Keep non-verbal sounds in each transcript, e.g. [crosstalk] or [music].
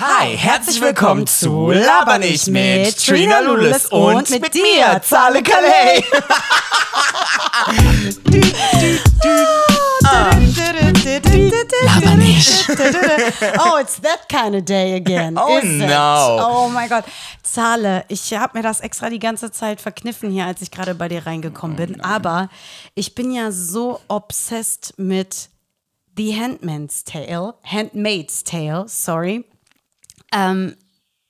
Hi, herzlich willkommen zu Laber nicht mit Trina Lulis und mit dir, Zale Calais. [laughs] Laber nicht. Oh, it's that kind of day again. Oh, is it? no. Oh mein Gott. Zahle, ich habe mir das extra die ganze Zeit verkniffen hier, als ich gerade bei dir reingekommen bin. Aber ich bin ja so obsessed mit The Handmaid's Tale, Handmaid's Tale, sorry. Ähm,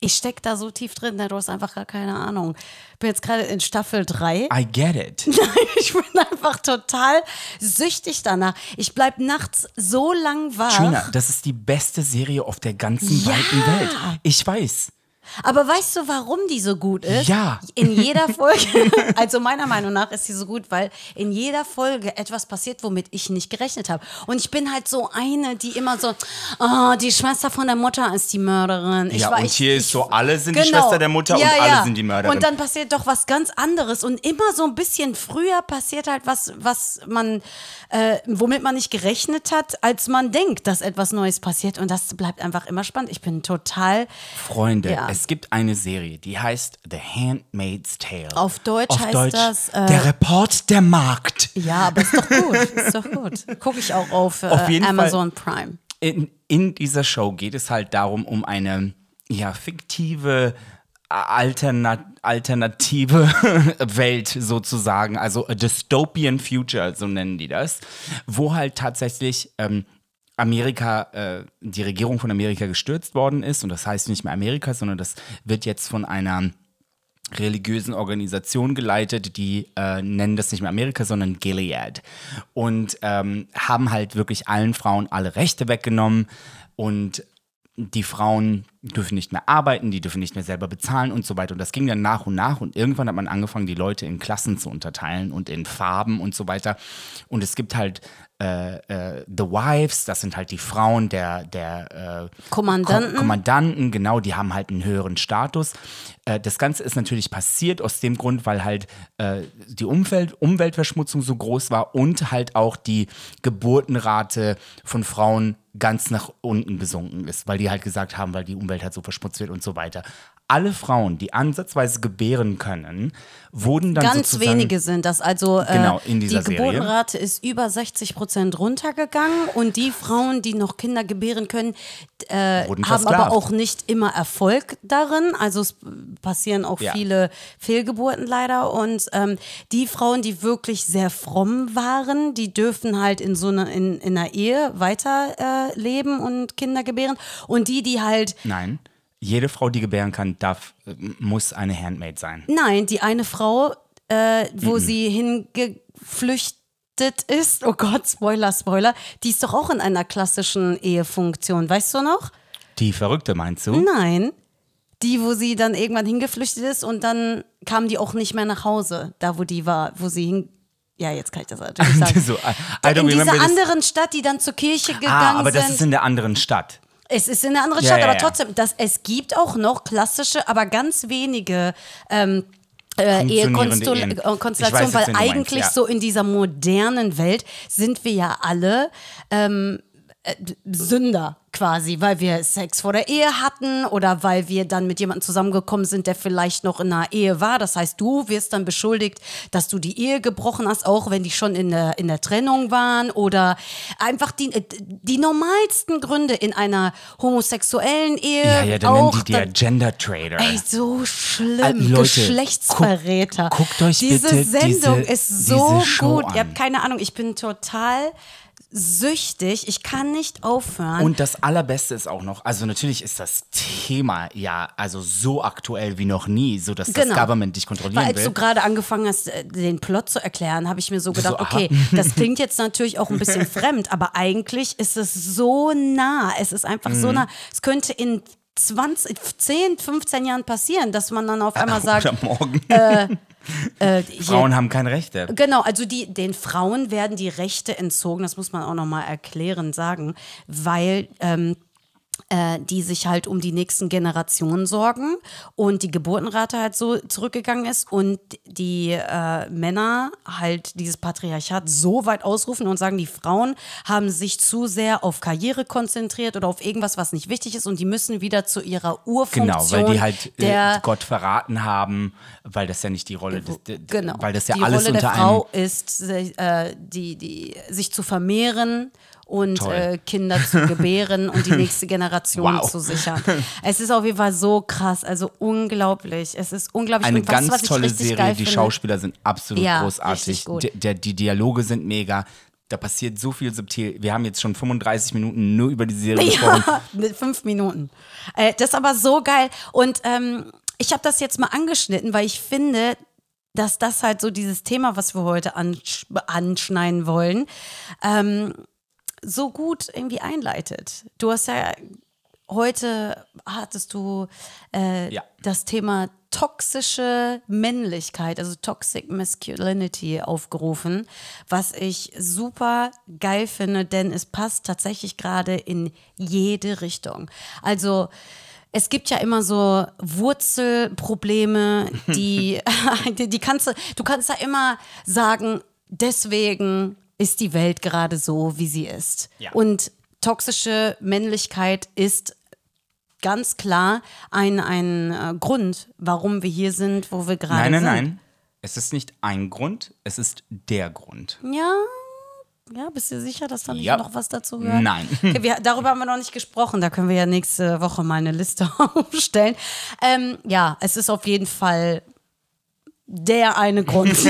ich stecke da so tief drin, ne, du hast einfach gar keine Ahnung. Bin jetzt gerade in Staffel 3. I get it. [laughs] Ich bin einfach total süchtig danach. Ich bleib nachts so lang wach. Trina, das ist die beste Serie auf der ganzen Ja. weiten Welt. Ich weiß. Aber weißt du, warum die so gut ist? Ja. In jeder [laughs] Folge, [laughs] also meiner Meinung nach ist sie so gut, weil in jeder Folge etwas passiert, womit ich nicht gerechnet habe. Und ich bin halt so eine, die immer so, oh, die Schwester von der Mutter ist die Mörderin. Ich Ja, war- und ich, hier ich, ist so, alle sind die Genau. Schwester der Mutter Ja, und alle ja. sind die Mörderin. Und dann passiert doch was ganz anderes. Und immer so ein bisschen früher passiert halt was, was man, äh, womit man nicht gerechnet hat, als man denkt, dass etwas Neues passiert. Und das bleibt einfach immer spannend. Ich bin total Freunde, Ja. Es gibt eine Serie, die heißt The Handmaid's Tale. Auf Deutsch heißt das, äh, Der Report der Markt. Ja, aber ist doch gut. [laughs] Ist doch gut. Gucke ich auch auf, äh, Auf jeden Amazon Prime. in, in dieser Show geht es halt darum, um eine ja, fiktive, alterna alternative [laughs] Welt sozusagen, also a dystopian future, so nennen die das, wo halt tatsächlich ähm, Amerika, äh, die Regierung von Amerika gestürzt worden ist und das heißt nicht mehr Amerika, sondern das wird jetzt von einer religiösen Organisation geleitet, die äh, nennen das nicht mehr Amerika, sondern Gilead. Und ähm, haben halt wirklich allen Frauen alle Rechte weggenommen und die Frauen dürfen nicht mehr arbeiten, die dürfen nicht mehr selber bezahlen und so weiter. Und das ging dann nach und nach und irgendwann hat man angefangen, die Leute in Klassen zu unterteilen und in Farben und so weiter. Und es gibt halt äh, äh, The Wives, das sind halt die Frauen der, der äh, Kommandanten. Ko Kommandanten, genau, die haben halt einen höheren Status. Äh, das Ganze ist natürlich passiert aus dem Grund, weil halt äh, die Umwelt, Umweltverschmutzung so groß war und halt auch die Geburtenrate von Frauen ganz nach unten gesunken ist, weil die halt gesagt haben, weil die Umwelt halt so verschmutzt wird und so weiter. Alle Frauen, die ansatzweise gebären können, wurden dann Ganz wenige sind das. Also äh, Genau, in dieser die Serie. Geburtenrate ist über 60 Prozent runtergegangen und die Frauen, die noch Kinder gebären können, äh, haben versklavt. aber auch nicht immer Erfolg darin. Also es passieren auch Ja. viele Fehlgeburten leider. Und ähm, die Frauen, die wirklich sehr fromm waren, die dürfen halt in so einer in, in einer Ehe weiter äh, leben und Kinder gebären. Und die, die halt Nein, jede Frau, die gebären kann, darf, muss eine Handmaid sein. Nein, die eine Frau, äh, wo sie hingeflüchtet ist, oh Gott, Spoiler, Spoiler, die ist doch auch in einer klassischen Ehefunktion, weißt du noch? Die Verrückte meinst du? Nein. Die, wo sie dann irgendwann hingeflüchtet ist und dann kam die auch nicht mehr nach Hause, da wo die war, wo sie hin. Ja, jetzt kann ich das [laughs] natürlich sagen. so, in dieser remember this. anderen Stadt, die dann zur Kirche gegangen Ah, aber das sind. ist in der anderen Stadt. Es ist in einer anderen Ja, Stadt, ja, aber trotzdem, das, es gibt auch noch klassische, aber ganz wenige ähm, äh, Funktionierende Ehekonstell- Ehen. äh, weil du meinst, eigentlich ja. so in dieser modernen Welt sind wir ja alle ähm, äh, Sünder quasi, weil wir Sex vor der Ehe hatten oder weil wir dann mit jemandem zusammengekommen sind, der vielleicht noch in einer Ehe war. Das heißt, du wirst dann beschuldigt, dass du die Ehe gebrochen hast, auch wenn die schon in der, in der Trennung waren oder einfach die, äh, die normalsten Gründe in einer homosexuellen Ehe. Ja, ja, dann nennen auch, die die dann- Gender Trader. Ey, so schlimm. Äh, Leute, Geschlechtsverräter. guck- guckt euch diese bitte Sendung diese- ist so diese Show gut. Ihr an. habt keine Ahnung, ich bin total süchtig. Ich kann nicht aufhören. Und das Allerbeste ist auch noch, also natürlich ist das Thema ja also so aktuell wie noch nie, so dass das Genau. Government dich Weil kontrollieren als du will. gerade angefangen hast, äh, den Plot zu erklären, habe ich mir so gedacht, So, okay, das klingt jetzt natürlich auch ein bisschen [laughs] fremd, aber eigentlich ist es so nah. Es ist einfach so Mhm. nah. Es könnte in 20, 10, 15 Jahren passieren, dass man dann auf einmal sagt, [laughs] Oder morgen. äh, hier- Frauen haben keine Rechte. Genau, also die, den Frauen werden die Rechte entzogen, das muss man auch nochmal erklären sagen, weil ähm, äh, die sich halt um die nächsten Generationen sorgen und die Geburtenrate halt so zurückgegangen ist und die äh, Männer halt dieses Patriarchat so weit ausrufen und sagen, die Frauen haben sich zu sehr auf Karriere konzentriert oder auf irgendwas, was nicht wichtig ist und die müssen wieder zu ihrer Urfunktion. Genau, weil die halt äh, der, Gott verraten haben, weil das ja nicht die Rolle des, de, genau, weil das ja die alles Rolle unter der Frau ist, äh, die, die, sich zu vermehren und äh, Kinder zu [laughs] gebären und die nächste Generation Wow. zu sichern. Es ist auf jeden Fall so krass, also unglaublich. Es ist unglaublich. eine Und was, ganz was ich tolle Serie. Die Schauspieler sind absolut Ja, großartig. richtig gut. D- Der, die Dialoge sind mega. Da passiert so viel subtil. Wir haben jetzt schon 35 Minuten nur über die Serie [laughs] gesprochen. Ja, fünf Minuten. Äh, das ist aber so geil. Und ähm, ich habe das jetzt mal angeschnitten, weil ich finde, dass das halt so dieses Thema, was wir heute ansch anschneiden wollen, ähm, so gut irgendwie einleitet. Du hast ja heute hattest du äh, Ja. das Thema toxische Männlichkeit, also Toxic Masculinity aufgerufen, was ich super geil finde, denn es passt tatsächlich gerade in jede Richtung. Also es gibt ja immer so Wurzelprobleme, [laughs] die, die, [laughs] die kannst du, du kannst da immer sagen, deswegen ist die Welt gerade so, wie sie ist. Ja. Und toxische Männlichkeit ist ganz klar ein, ein äh, Grund, warum wir hier sind, wo wir gerade Nein, nein, sind. nein. Es ist nicht ein Grund, es ist der Grund. Ja, ja, bist du sicher, dass da nicht Ja. noch was dazu gehört? Nein. [laughs] Okay, wir, darüber haben wir noch nicht gesprochen. Da können wir ja nächste Woche mal eine Liste [laughs] aufstellen. Ähm, ja, es ist auf jeden Fall der eine Grund. [laughs]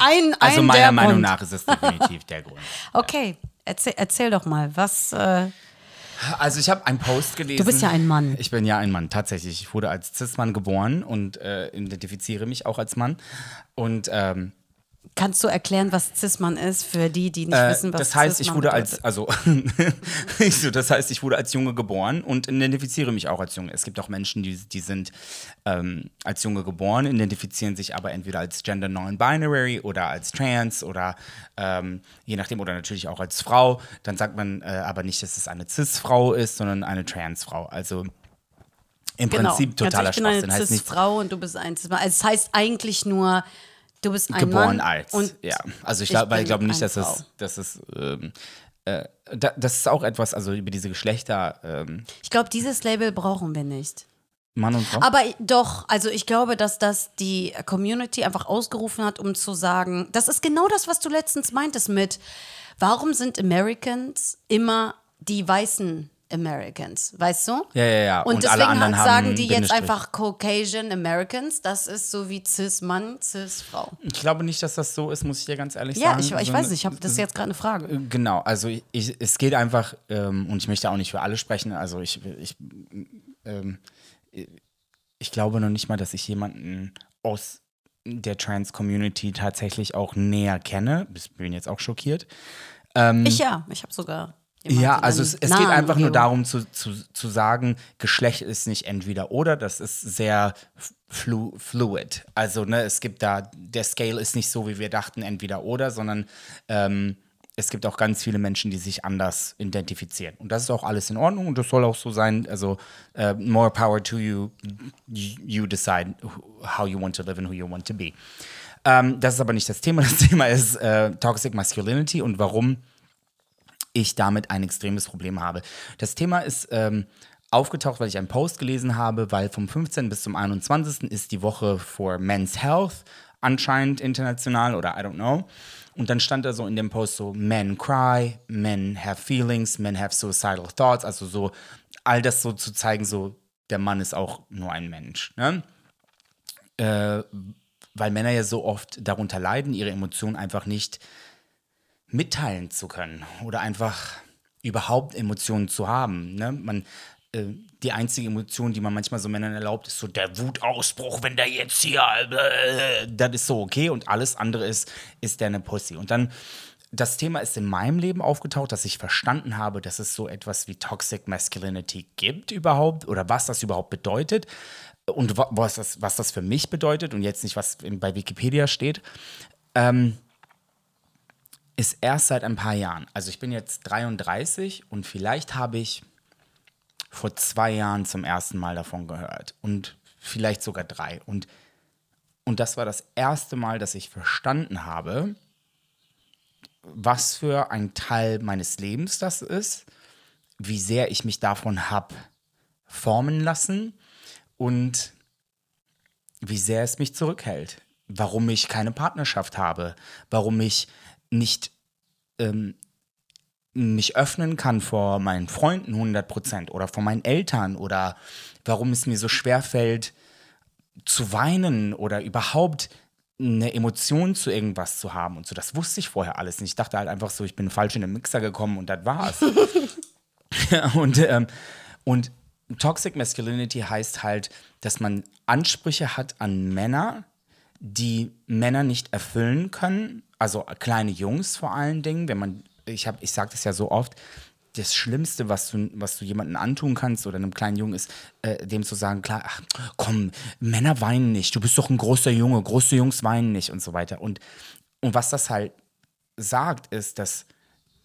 ein, Also ein meiner der Meinung Grund. nach ist es definitiv der Grund. [laughs] Okay, erzähl, erzähl doch mal, was. Äh, Also ich habe einen Post gelesen. Du bist ja ein Mann. Ich bin ja ein Mann, tatsächlich. Ich wurde als Cis-Mann geboren und äh, identifiziere mich auch als Mann. Und ähm, kannst du erklären, was Cis-Mann ist, für die, die nicht Äh, wissen, was das heißt, ich wurde bedeutet? als, also, [laughs] ich so, das heißt, ich wurde als Junge geboren und identifiziere mich auch als Junge. Es gibt auch Menschen, die, die sind ähm, als Junge geboren, identifizieren sich aber entweder als Gender Non-Binary oder als Trans oder ähm, je nachdem oder natürlich auch als Frau. Dann sagt man äh, aber nicht, dass es eine Cis-Frau ist, sondern eine Trans-Frau. Also im Prinzip totaler also ich bin eine Schwachsinn. Nicht Cis-Frau und du bist ein Cis-Mann. Also es heißt eigentlich nur, du bist ein geboren Mann als. ja, also ich, ich glaub, glaube nicht, eine dass es, dass es ähm, äh, da, das ist auch etwas, also über diese Geschlechter, ähm, ich glaube, dieses Label brauchen wir nicht. Mann und Frau. Aber doch, also ich glaube, dass das die Community einfach ausgerufen hat, um zu sagen, das ist genau das, was du letztens meintest mit, warum sind Americans immer die weißen Americans, weißt du? Ja, ja, ja. Und, Und deswegen alle anderen sagen haben die jetzt einfach Caucasian Americans, das ist so wie Cis-Mann, Cis-Frau. ich glaube nicht, dass das so ist, muss ich dir ganz ehrlich Ja, sagen. ich, ich Also, weiß nicht, ich habe das ist jetzt gerade eine Frage. Genau, also ich, ich, es geht einfach, ähm, und ich möchte auch nicht für alle sprechen, also ich, ich, ähm, ich glaube noch nicht mal, dass ich jemanden aus der Trans-Community tatsächlich auch näher kenne. Ich bin jetzt auch schockiert. Ich ja, ich habe sogar. Ja, also es, es geht einfach nur darum zu, zu, zu sagen, Geschlecht ist nicht entweder oder, das ist sehr flu fluid. Also ne, es gibt da, der Scale ist nicht so, wie wir dachten, entweder oder, sondern ähm, es gibt auch ganz viele Menschen, die sich anders identifizieren. Und das ist auch alles in Ordnung und das soll auch so sein. Also äh, more power to you, you decide how you want to live and who you want to be. Ähm, das ist aber nicht das Thema. Das Thema ist äh, Toxic Masculinity und warum ich damit ein extremes Problem habe. Das Thema ist ähm, aufgetaucht, weil ich einen Post gelesen habe, weil vom 15. bis zum 21. ist die Woche for Men's Health anscheinend international oder I don't know. Und dann stand da so in dem Post so, Men cry, men have feelings, men have suicidal thoughts, also so all das so zu zeigen, so der Mann ist auch nur ein Mensch. Ne? Äh, weil Männer ja so oft darunter leiden, ihre Emotionen einfach nicht mitteilen zu können oder einfach überhaupt Emotionen zu haben. Ne? Man, äh, die einzige Emotion, die man manchmal so Männern erlaubt, ist so der Wutausbruch, wenn der jetzt hier, äh, das ist so okay und alles andere ist, ist der eine Pussy. Und dann, das Thema ist in meinem Leben aufgetaucht, dass ich verstanden habe, dass es so etwas wie Toxic Masculinity gibt überhaupt oder was das überhaupt bedeutet und wa- was das, was das für mich bedeutet und jetzt nicht, was bei Wikipedia steht ist erst seit ein paar Jahren. Also ich bin jetzt 33 und vielleicht habe ich vor zwei Jahren zum ersten Mal davon gehört und vielleicht sogar drei. Und, und das war das erste Mal, dass ich verstanden habe, was für ein Teil meines Lebens das ist, wie sehr ich mich davon habe formen lassen und wie sehr es mich zurückhält. Warum ich keine Partnerschaft habe, warum ich nicht ähm, mich öffnen kann vor meinen Freunden 100% oder vor meinen Eltern oder warum es mir so schwer fällt zu weinen oder überhaupt eine Emotion zu irgendwas zu haben und so. Das wusste ich vorher alles nicht. Ich dachte halt einfach so, ich bin falsch in den Mixer gekommen und das war's. [laughs] und, ähm, und Toxic Masculinity heißt halt, dass man Ansprüche hat an Männer, die Männer nicht erfüllen können. Also kleine Jungs vor allen Dingen, wenn man ich habe, ich sage das ja so oft, das Schlimmste, was du, was du jemandem antun kannst oder einem kleinen Jungen ist, äh, dem zu sagen, klar, ach, komm, Männer weinen nicht, du bist doch ein großer Junge, große Jungs weinen nicht und so weiter. Und, und was das halt sagt, ist, dass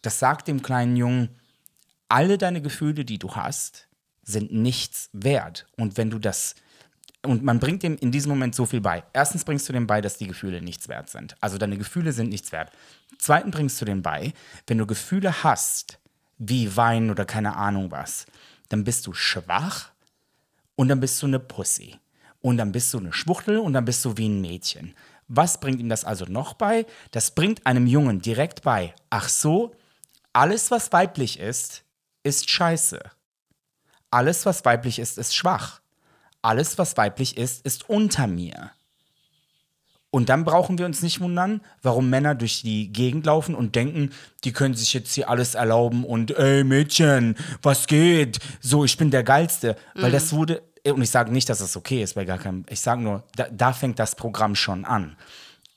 das sagt dem kleinen Jungen, alle deine Gefühle, die du hast, sind nichts wert. Und wenn du das und man bringt dem in diesem Moment so viel bei. Erstens bringst du dem bei, dass die Gefühle nichts wert sind. Also deine Gefühle sind nichts wert. Zweitens bringst du dem bei, wenn du Gefühle hast, wie Weinen oder keine Ahnung was, dann bist du schwach und dann bist du eine Pussy. Und dann bist du eine Schwuchtel und dann bist du wie ein Mädchen. Was bringt ihm das also noch bei? Das bringt einem Jungen direkt bei. Ach so, alles, was weiblich ist, ist scheiße. Alles, was weiblich ist, ist schwach alles, was weiblich ist, ist unter mir. Und dann brauchen wir uns nicht wundern, warum Männer durch die Gegend laufen und denken, die können sich jetzt hier alles erlauben und ey Mädchen, was geht? So, ich bin der Geilste. Mhm. Weil das wurde, und ich sage nicht, dass das okay ist bei gar keinem, ich sage nur, da, da fängt das Programm schon an.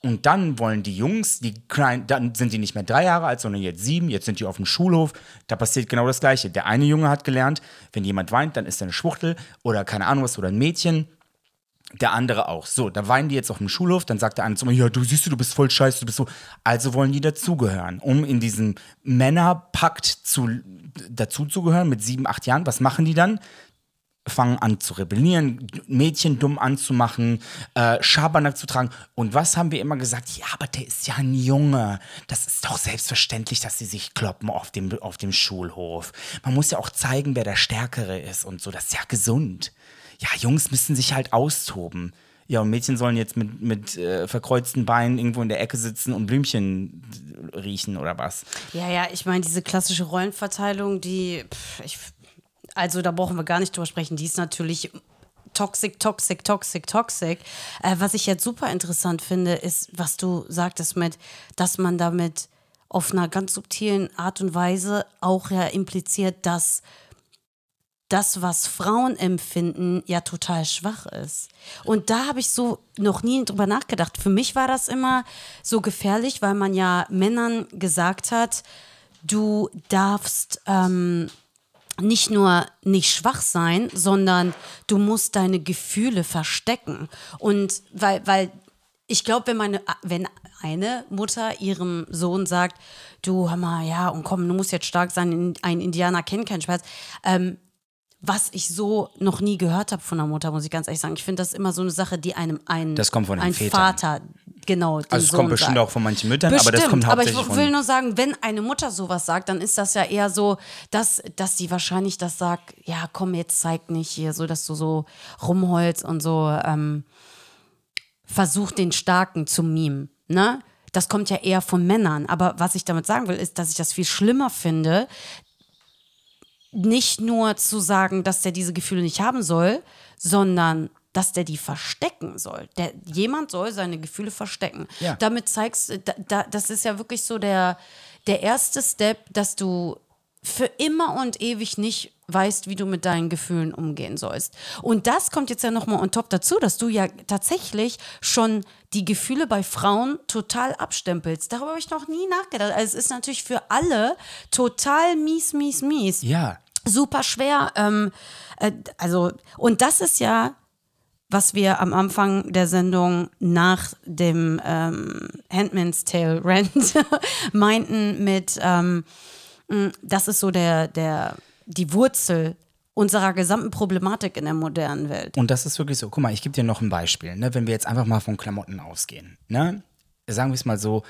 Und dann wollen die Jungs, die kleinen, dann sind die nicht mehr drei Jahre alt, sondern jetzt sieben, jetzt sind die auf dem Schulhof. Da passiert genau das Gleiche. Der eine Junge hat gelernt, wenn jemand weint, dann ist er eine Schwuchtel oder keine Ahnung was oder ein Mädchen. Der andere auch. So, da weinen die jetzt auf dem Schulhof, dann sagt der eine zu mir, ja, du siehst du, du bist voll scheiße, du bist so. Also wollen die dazugehören, um in diesem Männerpakt zu, dazuzugehören mit sieben, acht Jahren. Was machen die dann? Fangen an zu rebellieren, Mädchen dumm anzumachen, äh, Schabernack zu tragen. Und was haben wir immer gesagt? Ja, aber der ist ja ein Junge. Das ist doch selbstverständlich, dass sie sich kloppen auf dem, auf dem Schulhof. Man muss ja auch zeigen, wer der Stärkere ist und so. Das ist ja gesund. Ja, Jungs müssen sich halt austoben. Ja, und Mädchen sollen jetzt mit, mit äh, verkreuzten Beinen irgendwo in der Ecke sitzen und Blümchen riechen oder was? Ja, ja, ich meine, diese klassische Rollenverteilung, die, pff, ich also da brauchen wir gar nicht drüber sprechen, die ist natürlich toxic, toxic, toxic, toxic. Äh, was ich jetzt super interessant finde, ist, was du sagtest mit, dass man damit auf einer ganz subtilen Art und Weise auch ja impliziert, dass das, was Frauen empfinden, ja total schwach ist. Und da habe ich so noch nie drüber nachgedacht. Für mich war das immer so gefährlich, weil man ja Männern gesagt hat, du darfst ähm, nicht nur nicht schwach sein, sondern du musst deine Gefühle verstecken. Und weil, weil ich glaube, wenn meine, wenn eine Mutter ihrem Sohn sagt, du hör mal, ja, und komm, du musst jetzt stark sein, ein Indianer kennt keinen Schmerz, ähm, was ich so noch nie gehört habe von der Mutter, muss ich ganz ehrlich sagen. Ich finde das immer so eine Sache, die einem ein, das kommt von ein Vätern. Vater, genau. Also es Sohn kommt bestimmt sagt. auch von manchen Müttern, Bestimmt, aber das kommt aber hauptsächlich ich will nur sagen, wenn eine Mutter sowas sagt, dann ist das ja eher so, dass, dass sie wahrscheinlich das sagt, ja komm, jetzt zeig nicht hier, so dass du so rumholst und so ähm, versuch den Starken zu mimen, ne? Das kommt ja eher von Männern. Aber was ich damit sagen will, ist, dass ich das viel schlimmer finde, nicht nur zu sagen, dass der diese Gefühle nicht haben soll, sondern dass der die verstecken soll. Der, jemand soll seine Gefühle verstecken. Ja. Damit zeigst du, da, da, das ist ja wirklich so der, der erste Step, dass du für immer und ewig nicht weißt, wie du mit deinen Gefühlen umgehen sollst. Und das kommt jetzt ja nochmal on top dazu, dass du ja tatsächlich schon die Gefühle bei Frauen total abstempelst. Darüber habe ich noch nie nachgedacht. Also es ist natürlich für alle total mies, mies, mies Ja, super schwer. Ähm, äh, also, und das ist ja, was wir am Anfang der Sendung nach dem ähm, Handman's Tale [laughs] Rant meinten mit, ähm, mh, das ist so der, der, die Wurzel unserer gesamten Problematik in der modernen Welt. Und das ist wirklich so. Guck mal, ich gebe dir noch ein Beispiel. Ne? Wenn wir jetzt einfach mal von Klamotten ausgehen. Ne? Sagen wir es mal so,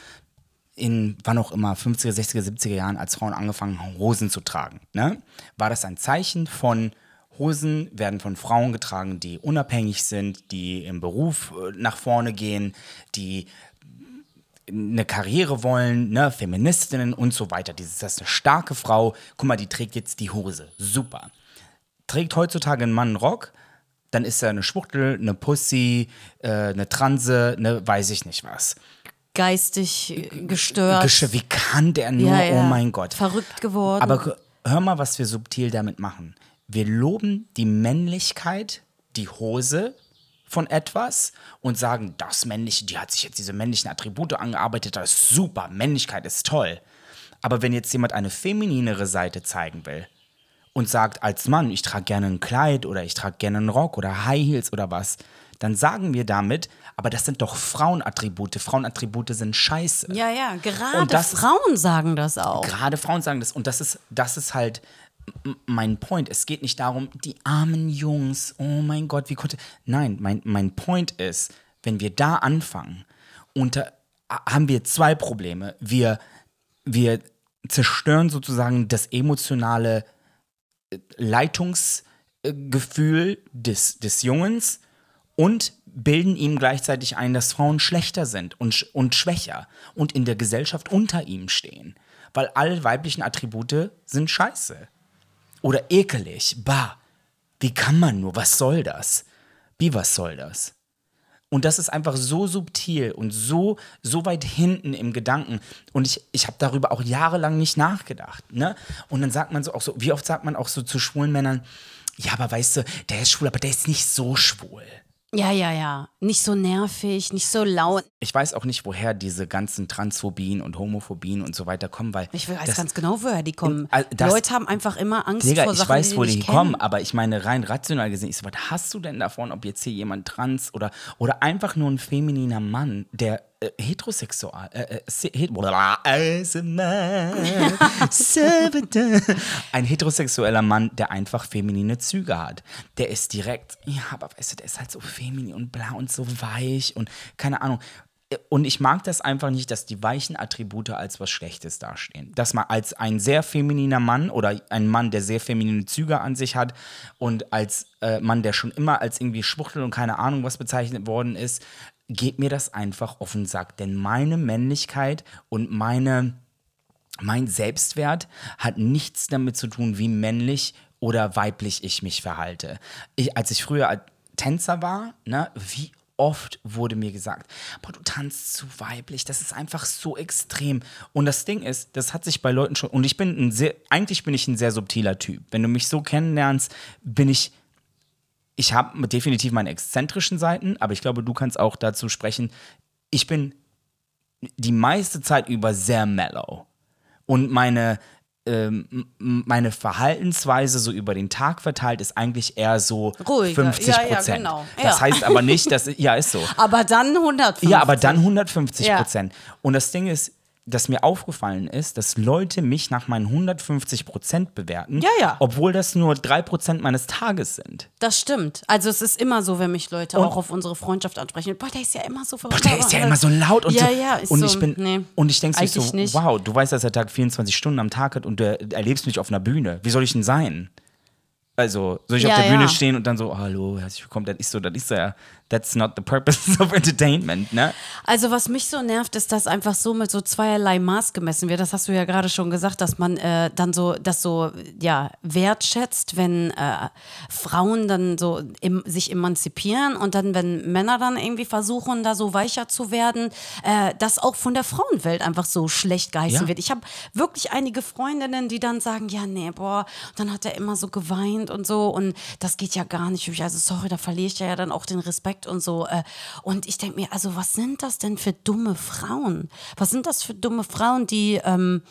in wann auch immer, 50er, 60er, 70er Jahren, als Frauen angefangen haben, Hosen zu tragen, ne? war das ein Zeichen von, Hosen werden von Frauen getragen, die unabhängig sind, die im Beruf äh, nach vorne gehen, die eine Karriere wollen, ne, Feministinnen und so weiter. Dieses, das ist eine starke Frau. Guck mal, die trägt jetzt die Hose. Super. Trägt heutzutage ein Mann einen Rock, dann ist er eine Schwuchtel, eine Pussy, äh, eine Transe, ne, weiß ich nicht was. Geistig äh, gestört. Wie kann der nur, Ja, ja. oh mein Gott. Verrückt geworden. Aber hör mal, was wir subtil damit machen. Wir loben die Männlichkeit, die Hose von etwas und sagen, das Männliche, die hat sich jetzt diese männlichen Attribute angearbeitet, das ist super, Männlichkeit ist toll. Aber wenn jetzt jemand eine femininere Seite zeigen will und sagt, als Mann, ich trage gerne ein Kleid oder ich trage gerne einen Rock oder High Heels oder was, dann sagen wir damit, aber das sind doch Frauenattribute. Frauenattribute sind scheiße. ja, ja, gerade Frauen sagen das auch. Gerade Frauen sagen das und das ist, das ist halt mein Point. Es geht nicht darum, die armen Jungs, oh mein Gott, wie konnte. Nein, mein, mein Point ist, wenn wir da anfangen, unter, haben wir zwei Probleme. Wir, wir zerstören sozusagen das emotionale äh, Leitungsgefühl des, des Jungens und bilden ihm gleichzeitig ein, dass Frauen schlechter sind und, und schwächer und in der Gesellschaft unter ihm stehen. Weil alle weiblichen Attribute sind scheiße. Oder ekelig. Bah, wie kann man nur? Was soll das? Wie, was soll das? Und das ist einfach so subtil und so, so weit hinten im Gedanken. Und ich, ich habe darüber auch jahrelang nicht nachgedacht. Ne? Und dann sagt man so auch so, wie oft sagt man auch so zu schwulen Männern, ja, aber weißt du, der ist schwul, aber der ist nicht so schwul. Ja, ja, ja. Nicht so nervig, nicht so laut. Ich weiß auch nicht, woher diese ganzen Transphobien und Homophobien und so weiter kommen, weil. Ich weiß ganz genau, woher die kommen. Also das- Leute haben einfach immer Angst Digga, vor ich Sachen, weiß, die wo die nicht kommen, kennen. aber ich meine, rein rational gesehen, ich so, was hast du denn davon, ob jetzt hier jemand trans oder, oder einfach nur ein femininer Mann, der äh, heterosexual, äh, äh, ein heterosexueller Mann, der einfach feminine Züge hat. Der ist direkt, ja, aber weißt du, der ist halt so feminin und blau und so weich und keine Ahnung. Und ich mag das einfach nicht, dass die weichen Attribute als was Schlechtes dastehen. Dass man als ein sehr femininer Mann oder ein Mann, der sehr feminine Züge an sich hat und als äh, Mann, der schon immer als irgendwie Schwuchtel und keine Ahnung was bezeichnet worden ist, geht mir das einfach auf den Sack. Denn meine Männlichkeit und meine, mein Selbstwert hat nichts damit zu tun, wie männlich oder weiblich ich mich verhalte. Ich, als ich früher Tänzer war, ne, wie oft wurde mir gesagt, boah, du tanzt zu weiblich, das ist einfach so extrem. Und das Ding ist, das hat sich bei Leuten schon, und ich bin ein sehr, eigentlich bin ich ein sehr subtiler Typ. Wenn du mich so kennenlernst, bin ich, ich habe definitiv meine exzentrischen Seiten, aber ich glaube, du kannst auch dazu sprechen, ich bin die meiste Zeit über sehr mellow. Und meine, ähm, meine Verhaltensweise so über den Tag verteilt ist eigentlich eher so Ruhiger. 50 Ja, ja, Prozent. genau. Das Ja. heißt aber nicht, dass, ja, ist so. [laughs] Aber dann 150. Ja, aber dann 150 Ja. Prozent. Und das Ding ist, dass mir aufgefallen ist, dass Leute mich nach meinen 150 Prozent bewerten, Ja, ja. obwohl das nur 3 Prozent meines Tages sind. Das stimmt. Also es ist immer so, wenn mich Leute auch auf unsere Freundschaft ansprechen. Boah, der ist ja immer so Boah, verrückt. der ist ja immer so laut und ja, so. Ja, ist und so. ich bin nee, und ich denke so, nicht. wow, du weißt, dass der Tag 24 Stunden am Tag hat und du erlebst mich auf einer Bühne. Wie soll ich denn sein? Also, soll ich Ja, auf der Bühne stehen und dann so, hallo, herzlich willkommen, das ist so, das ist ja, that's not the purpose [laughs] of entertainment, ne? Also was mich so nervt, ist, dass einfach so mit so zweierlei Maß gemessen wird. Das hast du ja gerade schon gesagt, dass man äh, dann so das so ja wertschätzt, wenn äh, Frauen dann so im, sich emanzipieren und dann wenn Männer dann irgendwie versuchen, da so weicher zu werden, äh, das auch von der Frauenwelt einfach so schlecht geheißen Ja. wird. Ich habe wirklich einige Freundinnen, die dann sagen, ja nee, boah, dann hat er immer so geweint und so und das geht ja gar nicht. Also sorry, da verliere ich ja dann auch den Respekt und so. äh. Und ich denke mir, also was sind das denn für dumme Frauen? Was sind das für dumme Frauen, die, ähm,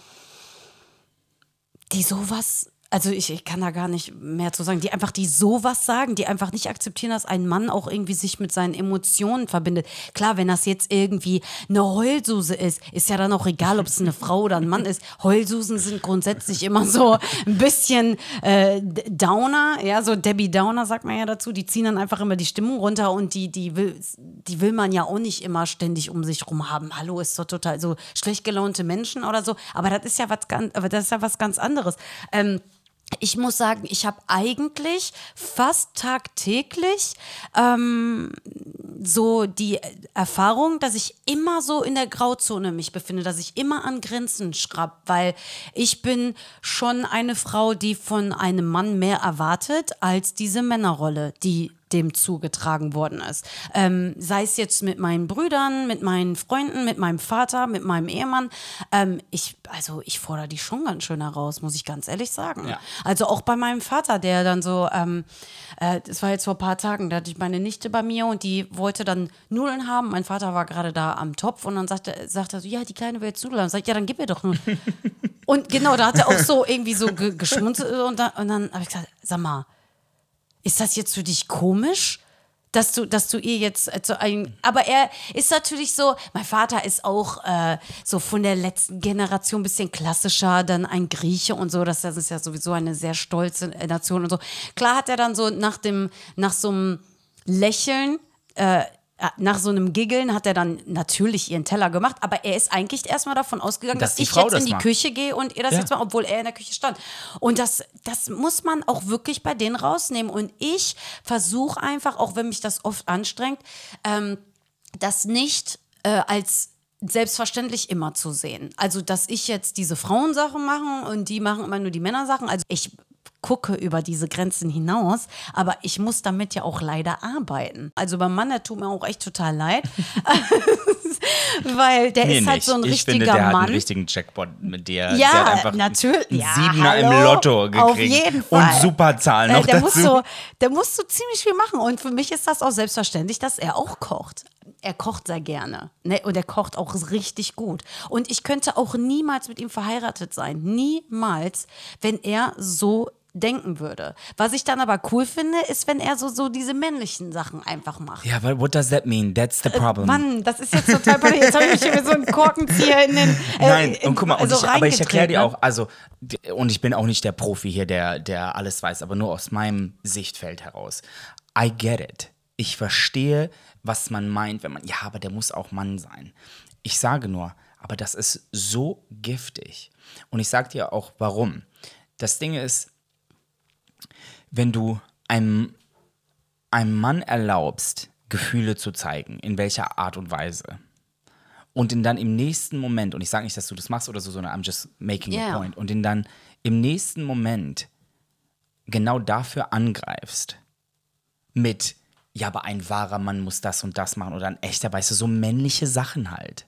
die sowas also ich, ich kann da gar nicht mehr zu sagen, die einfach die sowas sagen, die einfach nicht akzeptieren, dass ein Mann auch irgendwie sich mit seinen Emotionen verbindet. Klar, wenn das jetzt irgendwie eine Heulsuse ist, ist ja dann auch egal, ob es eine Frau oder ein Mann ist. [laughs] Heulsusen sind grundsätzlich immer so ein bisschen äh, Downer, ja, so Debbie Downer sagt man ja dazu, die ziehen dann einfach immer die Stimmung runter und die, die will, die will man ja auch nicht immer ständig um sich rum haben. Hallo, ist doch total so schlecht gelaunte Menschen oder so. Aber das ist ja was ganz, aber das ist ja was ganz anderes. Ähm, ich muss sagen, ich habe eigentlich fast tagtäglich ähm, so die Erfahrung, dass ich immer so in der Grauzone mich befinde, dass ich immer an Grenzen schraub, weil ich bin schon eine Frau, die von einem Mann mehr erwartet als diese Männerrolle, die dem zugetragen worden ist. Ähm, sei es jetzt mit meinen Brüdern, mit meinen Freunden, mit meinem Vater, mit meinem Ehemann. Ähm, ich, also ich fordere die schon ganz schön heraus, muss ich ganz ehrlich sagen. Ja. Also auch bei meinem Vater, der dann so, ähm, äh, das war jetzt vor ein paar Tagen, da hatte ich meine Nichte bei mir und die wollte dann Nudeln haben. Mein Vater war gerade da am Topf und dann sagte, sagte er so, ja, die Kleine will jetzt Nudeln haben. Sag ich, ja, dann gib mir doch Nudeln. [laughs] und genau, da hat er auch so irgendwie so ge geschmunzelt und, da, und dann habe ich gesagt, sag mal, ist das jetzt für dich komisch? Dass du, dass du ihr jetzt so ein. Aber er ist natürlich so, mein Vater ist auch äh, so von der letzten Generation ein bisschen klassischer, dann ein Grieche und so. Das, ist ja sowieso eine sehr stolze Nation und so. Klar hat er dann so nach dem, nach so einem Lächeln, äh, äh, nach so einem Giggeln hat er dann natürlich ihren Teller gemacht, aber er ist eigentlich erstmal davon ausgegangen, Dass dass, ich Frau jetzt das in die macht. Küche gehe und ihr das Ja. jetzt macht, obwohl er in der Küche stand. Und das, das muss man auch wirklich bei denen rausnehmen. Und ich versuche einfach, auch wenn mich das oft anstrengt, ähm, das nicht äh, als selbstverständlich immer zu sehen. Also, dass ich jetzt diese Frauensachen mache und die machen immer nur die Männersachen. Also, ich gucke über diese Grenzen hinaus, aber ich muss damit ja auch leider arbeiten. Also beim Mann, der tut mir auch echt total leid, [laughs] weil der Mir ist halt nicht. so ein ich richtiger finde, der Mann. hat einen richtigen Jackpot mit dir. Ja, der hat einfach natürlich. Einen Ja, Siebener im hallo. Lotto gekriegt. Auf jeden Fall. Und Superzahlen noch Äh, der, dazu. muss so, der muss so ziemlich viel machen. Und für mich ist das auch selbstverständlich, dass er auch kocht. Er kocht sehr gerne. Ne? Und er kocht auch richtig gut. Und ich könnte auch niemals mit ihm verheiratet sein. Niemals, wenn er so denken würde. Was ich dann aber cool finde, ist, wenn er so, so diese männlichen Sachen einfach macht. ja, but what does that mean? That's the problem. Mann, das ist jetzt total peinlich. Jetzt habe ich mich hier so einen Korkenzieher in den. Äh, Nein, in- und guck mal, und also ich, aber ich erkläre dir auch, also, d- und ich bin auch nicht der Profi hier, der, der alles weiß, aber nur aus meinem Sichtfeld heraus. I get it. Ich verstehe, was man meint, wenn man, ja, aber der muss auch Mann sein. Ich sage nur, aber das ist so giftig. Und ich sage dir auch, warum. Das Ding ist, wenn du einem, einem Mann erlaubst, Gefühle zu zeigen, in welcher Art und Weise, und ihn dann im nächsten Moment, und ich sage nicht, dass du das machst oder so, sondern I'm just making Ja. a point, und ihn dann im nächsten moment genau dafür angreifst, mit, ja, aber ein wahrer Mann muss das und das machen oder ein echter, weißt du, so männliche Sachen halt.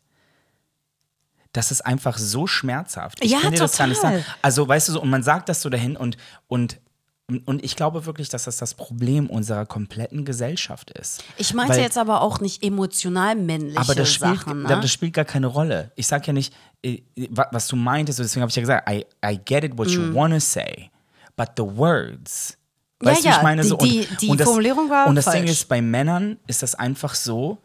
Das ist einfach so schmerzhaft. Ich Ja, kann dir das gar nicht total. sagen. Also, weißt du, so, und man sagt das so dahin und, und, und ich glaube wirklich, dass das das Problem unserer kompletten Gesellschaft ist. Ich meinte Weil- jetzt aber auch nicht emotional männliche aber das spielt, Sachen. Ne? das spielt gar keine Rolle. Ich sag ja nicht, äh, wa- was du meintest, deswegen habe ich ja gesagt, I, I get it what you wanna say, but the words. Mm. Ja, Weißt du, ich meine die- so. die- die das, Formulierung war Und das Ding falsch. ist, bei Männern ist das einfach so,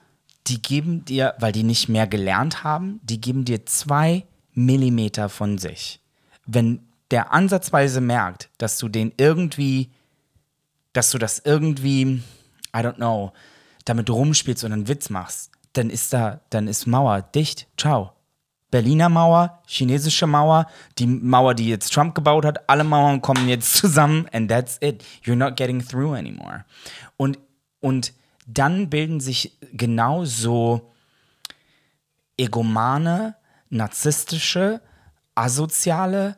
die geben dir, weil die nicht mehr gelernt haben, die geben dir zwei Millimeter von sich. Wenn der ansatzweise merkt, dass du den irgendwie dass du das irgendwie, I don't know, damit rumspielst und einen Witz machst, dann ist da, dann ist Mauer dicht. Ciao. Berliner Mauer, chinesische Mauer, die Mauer, die jetzt Trump gebaut hat, alle Mauern kommen jetzt [laughs] zusammen and that's it. You're not getting through anymore. Und, und dann bilden sich genauso egomane, narzisstische, asoziale,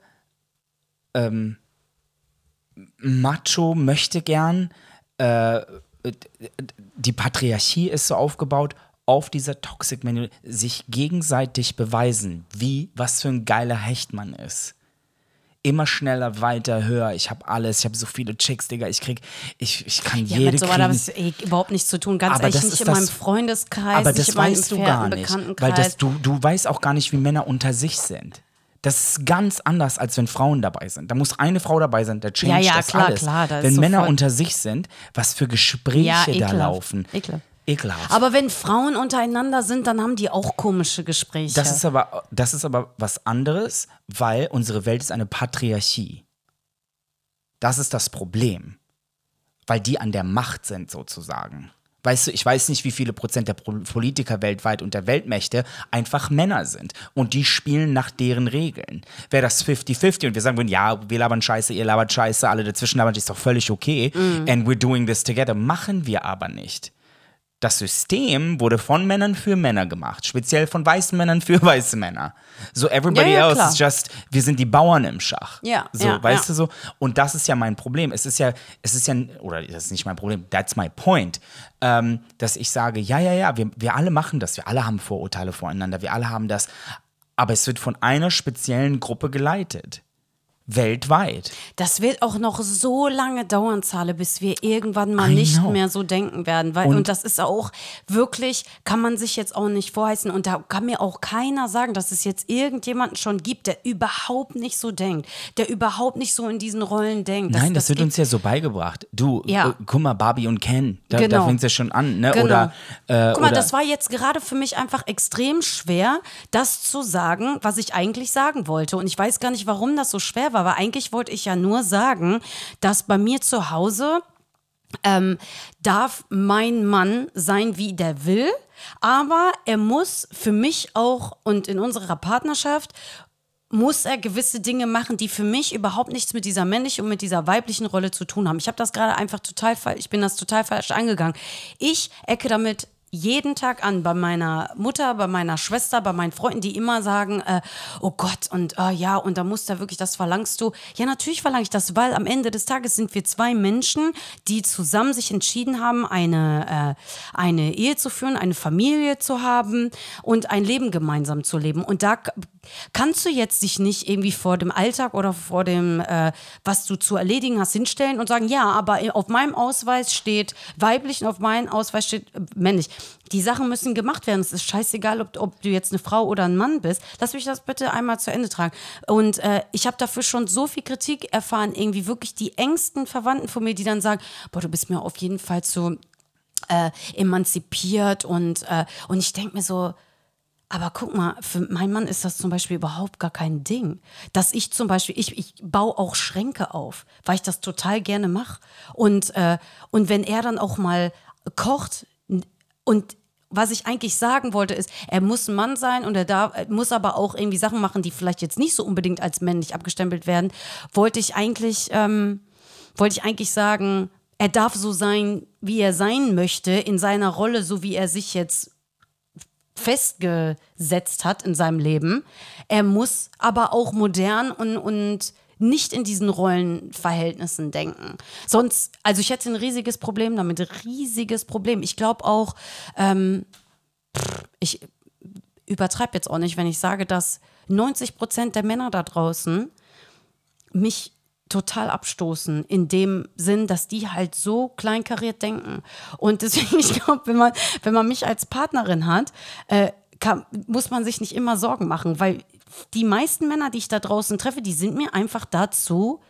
Macho möchte gern, äh, die Patriarchie ist so aufgebaut, auf dieser Toxic Menu sich gegenseitig beweisen, wie, was für ein geiler Hecht man ist. Immer schneller, weiter, höher. Ich habe alles. Ich habe so viele Chicks, Digga. Ich krieg, ich, ich kann Ja, jede mit so kriegen. das eh überhaupt nichts zu tun. Ganz Aber ehrlich, das nicht ist in das- meinem Freundeskreis, Aber nicht das in meinem weißt du gar nicht. Weil das, du, du weißt auch gar nicht, wie Männer unter sich sind. Das ist ganz anders, als wenn Frauen dabei sind. Da muss eine Frau dabei sein, der change Ja, ja, das klar, alles. klar, da wenn Männer unter sich sind, was für Gespräche Ja, da laufen. Ekelhaft. Ekelhaft. Aber wenn Frauen untereinander sind, dann haben die auch komische Gespräche. Das ist aber, das ist aber was anderes, weil unsere Welt ist eine Patriarchie. Das ist das Problem. Weil die an der Macht sind, sozusagen. Weißt du, ich weiß nicht, wie viele Prozent der Politiker weltweit und der Weltmächte einfach Männer sind. Und die spielen nach deren Regeln. Wäre das 50-50 und wir sagen würden, ja, wir labern Scheiße, ihr labert Scheiße, alle dazwischen labern, ist doch völlig okay. And we're doing this together. Machen wir aber nicht. Das System wurde von Männern für Männer gemacht, speziell von weißen Männern für [laughs] weiße Männer. So everybody Ja, ja, else klar. is just, wir sind die Bauern im Schach. Ja, so, ja, weißt du so. Und das ist ja mein Problem. Es ist ja, es ist ja, oder das ist nicht mein Problem. That's my point, ähm, dass ich sage, ja, ja, ja, wir, wir alle machen das, wir alle haben Vorurteile voreinander, wir alle haben das, aber es wird von einer speziellen Gruppe geleitet, weltweit. Das wird auch noch so lange dauern, Zahle, bis wir irgendwann mal I nicht know. mehr so denken werden. Weil, und, das ist auch wirklich, kann man sich jetzt auch nicht vorheißen. Und da kann mir auch keiner sagen, dass es jetzt irgendjemanden schon gibt, der überhaupt nicht so denkt, der überhaupt nicht so in diesen Rollen denkt. Nein, das, wird geht- uns ja so beigebracht. Du, Ja. äh, guck mal, Barbie und Ken, da, da Genau. fängt es ja schon an, ne? Genau. Oder, äh, Guck mal, oder, das war jetzt gerade für mich einfach extrem schwer, das zu sagen, was ich eigentlich sagen wollte. Und ich weiß gar nicht, warum das so schwer war, weil eigentlich wollte ich ja nur sagen, dass bei mir zu Hause ähm, darf mein Mann sein, wie der will, aber er muss für mich auch und in unserer Partnerschaft muss er gewisse Dinge machen, die für mich überhaupt nichts mit dieser männlichen und mit dieser weiblichen Rolle zu tun haben. Ich habe das gerade einfach total falsch, ich bin das total falsch angegangen. Ich ecke damit jeden Tag an bei meiner Mutter, bei meiner Schwester, bei meinen Freunden, die immer sagen, äh, oh Gott, und äh, ja, und da muss da wirklich, das verlangst du. Ja, natürlich verlange ich das, weil am Ende des Tages sind wir zwei Menschen, die zusammen sich entschieden haben, eine, äh, eine Ehe zu führen, eine Familie zu haben und ein Leben gemeinsam zu leben. Und da kannst du jetzt dich nicht irgendwie vor dem Alltag oder vor dem, äh, was du zu erledigen hast, hinstellen und sagen, ja, aber auf meinem Ausweis steht weiblich und auf meinem Ausweis steht äh, männlich. Die Sachen müssen gemacht werden. Es ist scheißegal, ob, ob du jetzt eine Frau oder ein Mann bist. Lass mich das bitte einmal zu Ende tragen. Und äh, ich habe dafür schon so viel Kritik erfahren, irgendwie wirklich die engsten Verwandten von mir, die dann sagen, boah, du bist mir auf jeden Fall zu äh, emanzipiert und, äh, und ich denke mir so, aber guck mal, für meinen Mann ist das zum Beispiel überhaupt gar kein Ding. Dass ich zum Beispiel, ich, ich baue auch Schränke auf, weil ich das total gerne mache. Und, äh, und wenn er dann auch mal kocht und was ich eigentlich sagen wollte, ist, er muss ein Mann sein und er darf, muss aber auch irgendwie Sachen machen, die vielleicht jetzt nicht so unbedingt als männlich abgestempelt werden, wollte ich eigentlich, ähm, wollte ich eigentlich sagen, er darf so sein, wie er sein möchte, in seiner Rolle, so wie er sich jetzt festgesetzt hat in seinem Leben. Er muss aber auch modern und, und nicht in diesen Rollenverhältnissen denken. Sonst, also ich hätte ein riesiges Problem damit, riesiges Problem. Ich glaube auch, ähm, ich übertreibe jetzt auch nicht, wenn ich sage, dass 90 Prozent der Männer da draußen mich total abstoßen, in dem Sinn, dass die halt so kleinkariert denken. Und deswegen, [laughs] ich glaube, wenn man, wenn man mich als Partnerin hat, äh, kann, muss man sich nicht immer Sorgen machen, weil die meisten Männer, die ich da draußen treffe, die sind mir einfach dazu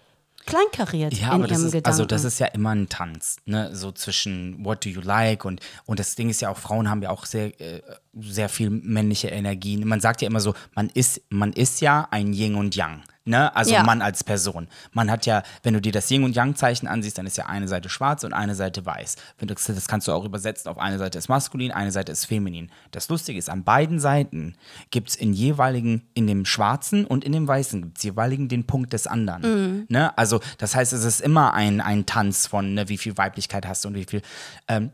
kleinkariert Ja, in aber das ihrem ist, Gedanken. also das ist ja immer ein Tanz, ne? So zwischen what do you like und, und das Ding ist ja auch, Frauen haben ja auch sehr, äh, sehr viel männliche Energien. Man sagt ja immer so, man ist, man ist ja ein Yin und Yang. Ne? Also Ja. Mann als Person. Man hat ja, wenn du dir das Yin und Yang-Zeichen ansiehst, dann ist ja eine Seite schwarz und eine Seite weiß. Wenn du, das kannst du auch übersetzen, auf eine Seite ist maskulin, eine Seite ist feminin. Das Lustige ist, an beiden Seiten gibt es in jeweiligen, in dem schwarzen und in dem weißen, gibt es jeweiligen den Punkt des anderen. Ne? Also das heißt, es ist immer ein, ein Tanz von, ne, wie viel Weiblichkeit hast du und wie viel. Ähm,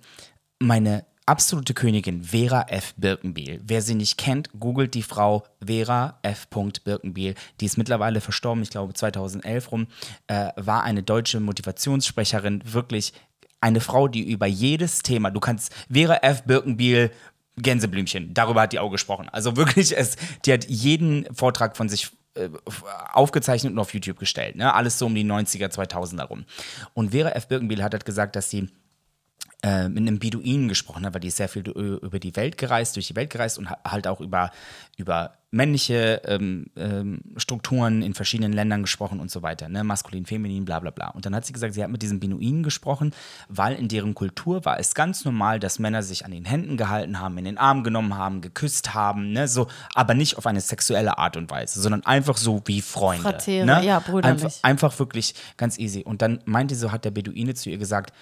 meine absolute Königin Vera F. Birkenbiel. Wer sie nicht kennt, googelt die Frau Vera F. Birkenbiel. Die ist mittlerweile verstorben, ich glaube 2011 rum, äh, war eine deutsche Motivationssprecherin, wirklich eine Frau, die über jedes Thema, du kannst Vera F. Birkenbiel Gänseblümchen, darüber hat die auch gesprochen. Also wirklich, es, die hat jeden Vortrag von sich äh, aufgezeichnet und auf YouTube gestellt. Ne? Alles so um die 90er, 2000er rum. Und Vera F. Birkenbiel hat halt gesagt, dass sie äh, mit einem Beduinen gesprochen habe, weil die ist sehr viel über die Welt gereist, durch die Welt gereist und halt auch über, über männliche ähm, ähm, Strukturen in verschiedenen Ländern gesprochen und so weiter, ne? maskulin, feminin, bla bla bla. Und dann hat sie gesagt, sie hat mit diesem Beduinen gesprochen, weil in deren Kultur war es ganz normal, dass Männer sich an den Händen gehalten haben, in den Arm genommen haben, geküsst haben, ne? so, aber nicht auf eine sexuelle Art und Weise, sondern einfach so wie Freunde. Fratere, ne? ja, brüderlich. Einfach, einfach wirklich ganz easy. Und dann meinte so, hat der Beduine zu ihr gesagt,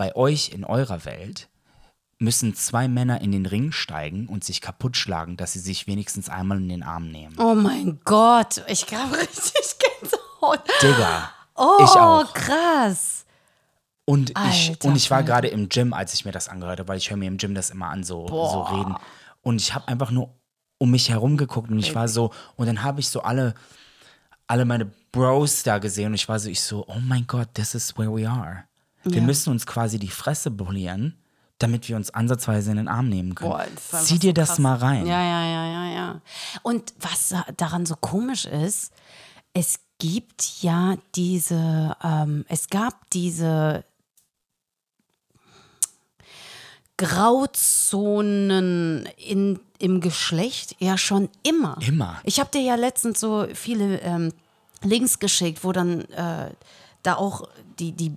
bei euch in eurer Welt müssen zwei Männer in den Ring steigen und sich kaputt schlagen, dass sie sich wenigstens einmal in den Arm nehmen. Oh mein Gott, ich glaube [laughs] richtig Gänsehaut. Digga, Oh, ich auch. krass. Und ich, und ich war gerade im Gym, als ich mir das angehört habe, weil ich höre mir im Gym das immer an, so, so reden. Und ich habe einfach nur um mich herum geguckt und ich war so, und dann habe ich so alle, alle meine Bros da gesehen und ich war so, ich so, oh mein Gott, this is where we are. Wir Ja. müssen uns quasi die Fresse polieren, damit wir uns ansatzweise in den Arm nehmen können. Boah, Zieh dir so das mal rein. Ja, ja, ja, ja, ja. Und was daran so komisch ist, es gibt ja diese, ähm, es gab diese Grauzonen in, im Geschlecht ja schon immer. Immer. Ich habe dir ja letztens so viele ähm, Links geschickt, wo dann äh, da auch die, die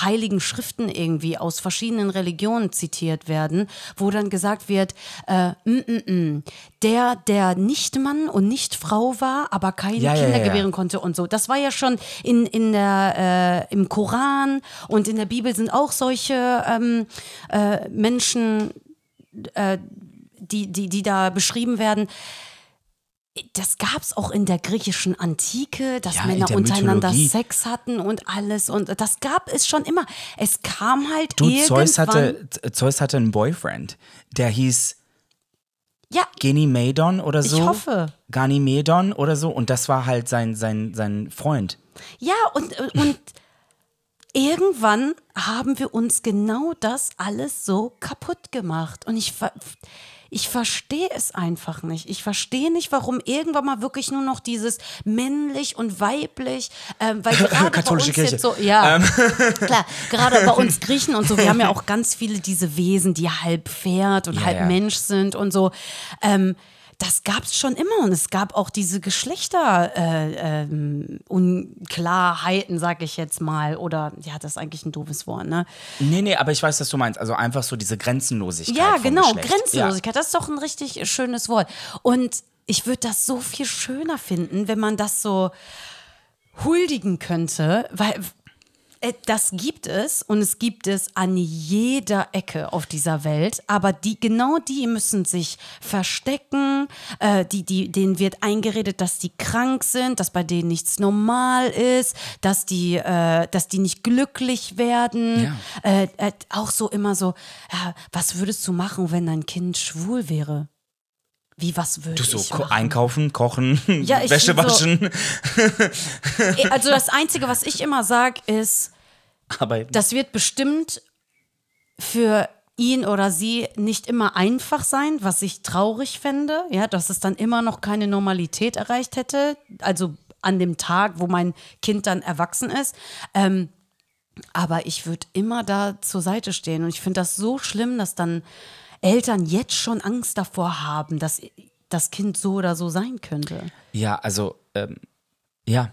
heiligen Schriften irgendwie aus verschiedenen Religionen zitiert werden, wo dann gesagt wird, äh, mm, mm, mm, der, der nicht Mann und nicht Frau war, aber keine Ja, ja, Kinder ja, ja. gebären konnte und so. Das war ja schon in, in der, äh, im Koran und in der Bibel sind auch solche ähm, äh, Menschen, äh, die, die, die da beschrieben werden. Das gab es auch in der griechischen Antike, dass Ja, Männer der untereinander Mythologie. Sex hatten und alles. Und das gab es schon immer. Es kam halt Du, irgendwann. Zeus hatte, Zeus hatte einen Boyfriend, der hieß ja, Genimedon oder so. ich hoffe. Ganymedon oder so. Und das war halt sein, sein, sein Freund. Ja, und, und irgendwann haben wir uns genau das alles so kaputt gemacht. Und ich, ich verstehe es einfach nicht. Ich verstehe nicht, warum irgendwann mal wirklich nur noch dieses männlich und weiblich, ähm, weil [laughs] gerade Katholische bei uns Kirche. jetzt so, ja, [laughs] klar, gerade bei uns [laughs] Griechen und so, wir haben ja auch ganz viele diese Wesen, die halb Pferd und Ja, halb ja. Mensch sind und so. Ähm, das gab es schon immer und es gab auch diese Geschlechter äh, ähm, Unklarheiten, sag ich jetzt mal. Oder ja, das ist eigentlich ein doofes Wort, ne? Nee, nee, aber ich weiß, was du meinst. Also einfach so diese Grenzenlosigkeit. Ja, genau. Grenzenlosigkeit, das ist doch ein richtig schönes Wort. Und ich würde das so viel schöner finden, wenn man das so huldigen könnte, weil das gibt es und es gibt es an jeder Ecke auf dieser Welt, aber die genau die müssen sich verstecken, äh, die, die, denen wird eingeredet, dass die krank sind, dass bei denen nichts normal ist, dass die, äh, dass die nicht glücklich werden. Äh, äh, auch so immer so, ja, was würdest du machen, wenn dein Kind schwul wäre? Wie, was würde Du so ich machen? einkaufen, kochen, Ja, [laughs] Wäsche bin so- waschen. [laughs] Also das Einzige, was ich immer sage, ist, Aber das wird bestimmt für ihn oder sie nicht immer einfach sein, was ich traurig fände, ja, dass es dann immer noch keine Normalität erreicht hätte, also an dem Tag, wo mein Kind dann erwachsen ist. Ähm, aber ich würde immer da zur Seite stehen und ich finde das so schlimm, dass dann Eltern jetzt schon Angst davor haben, dass das Kind so oder so sein könnte. Ja, also, ähm, ja.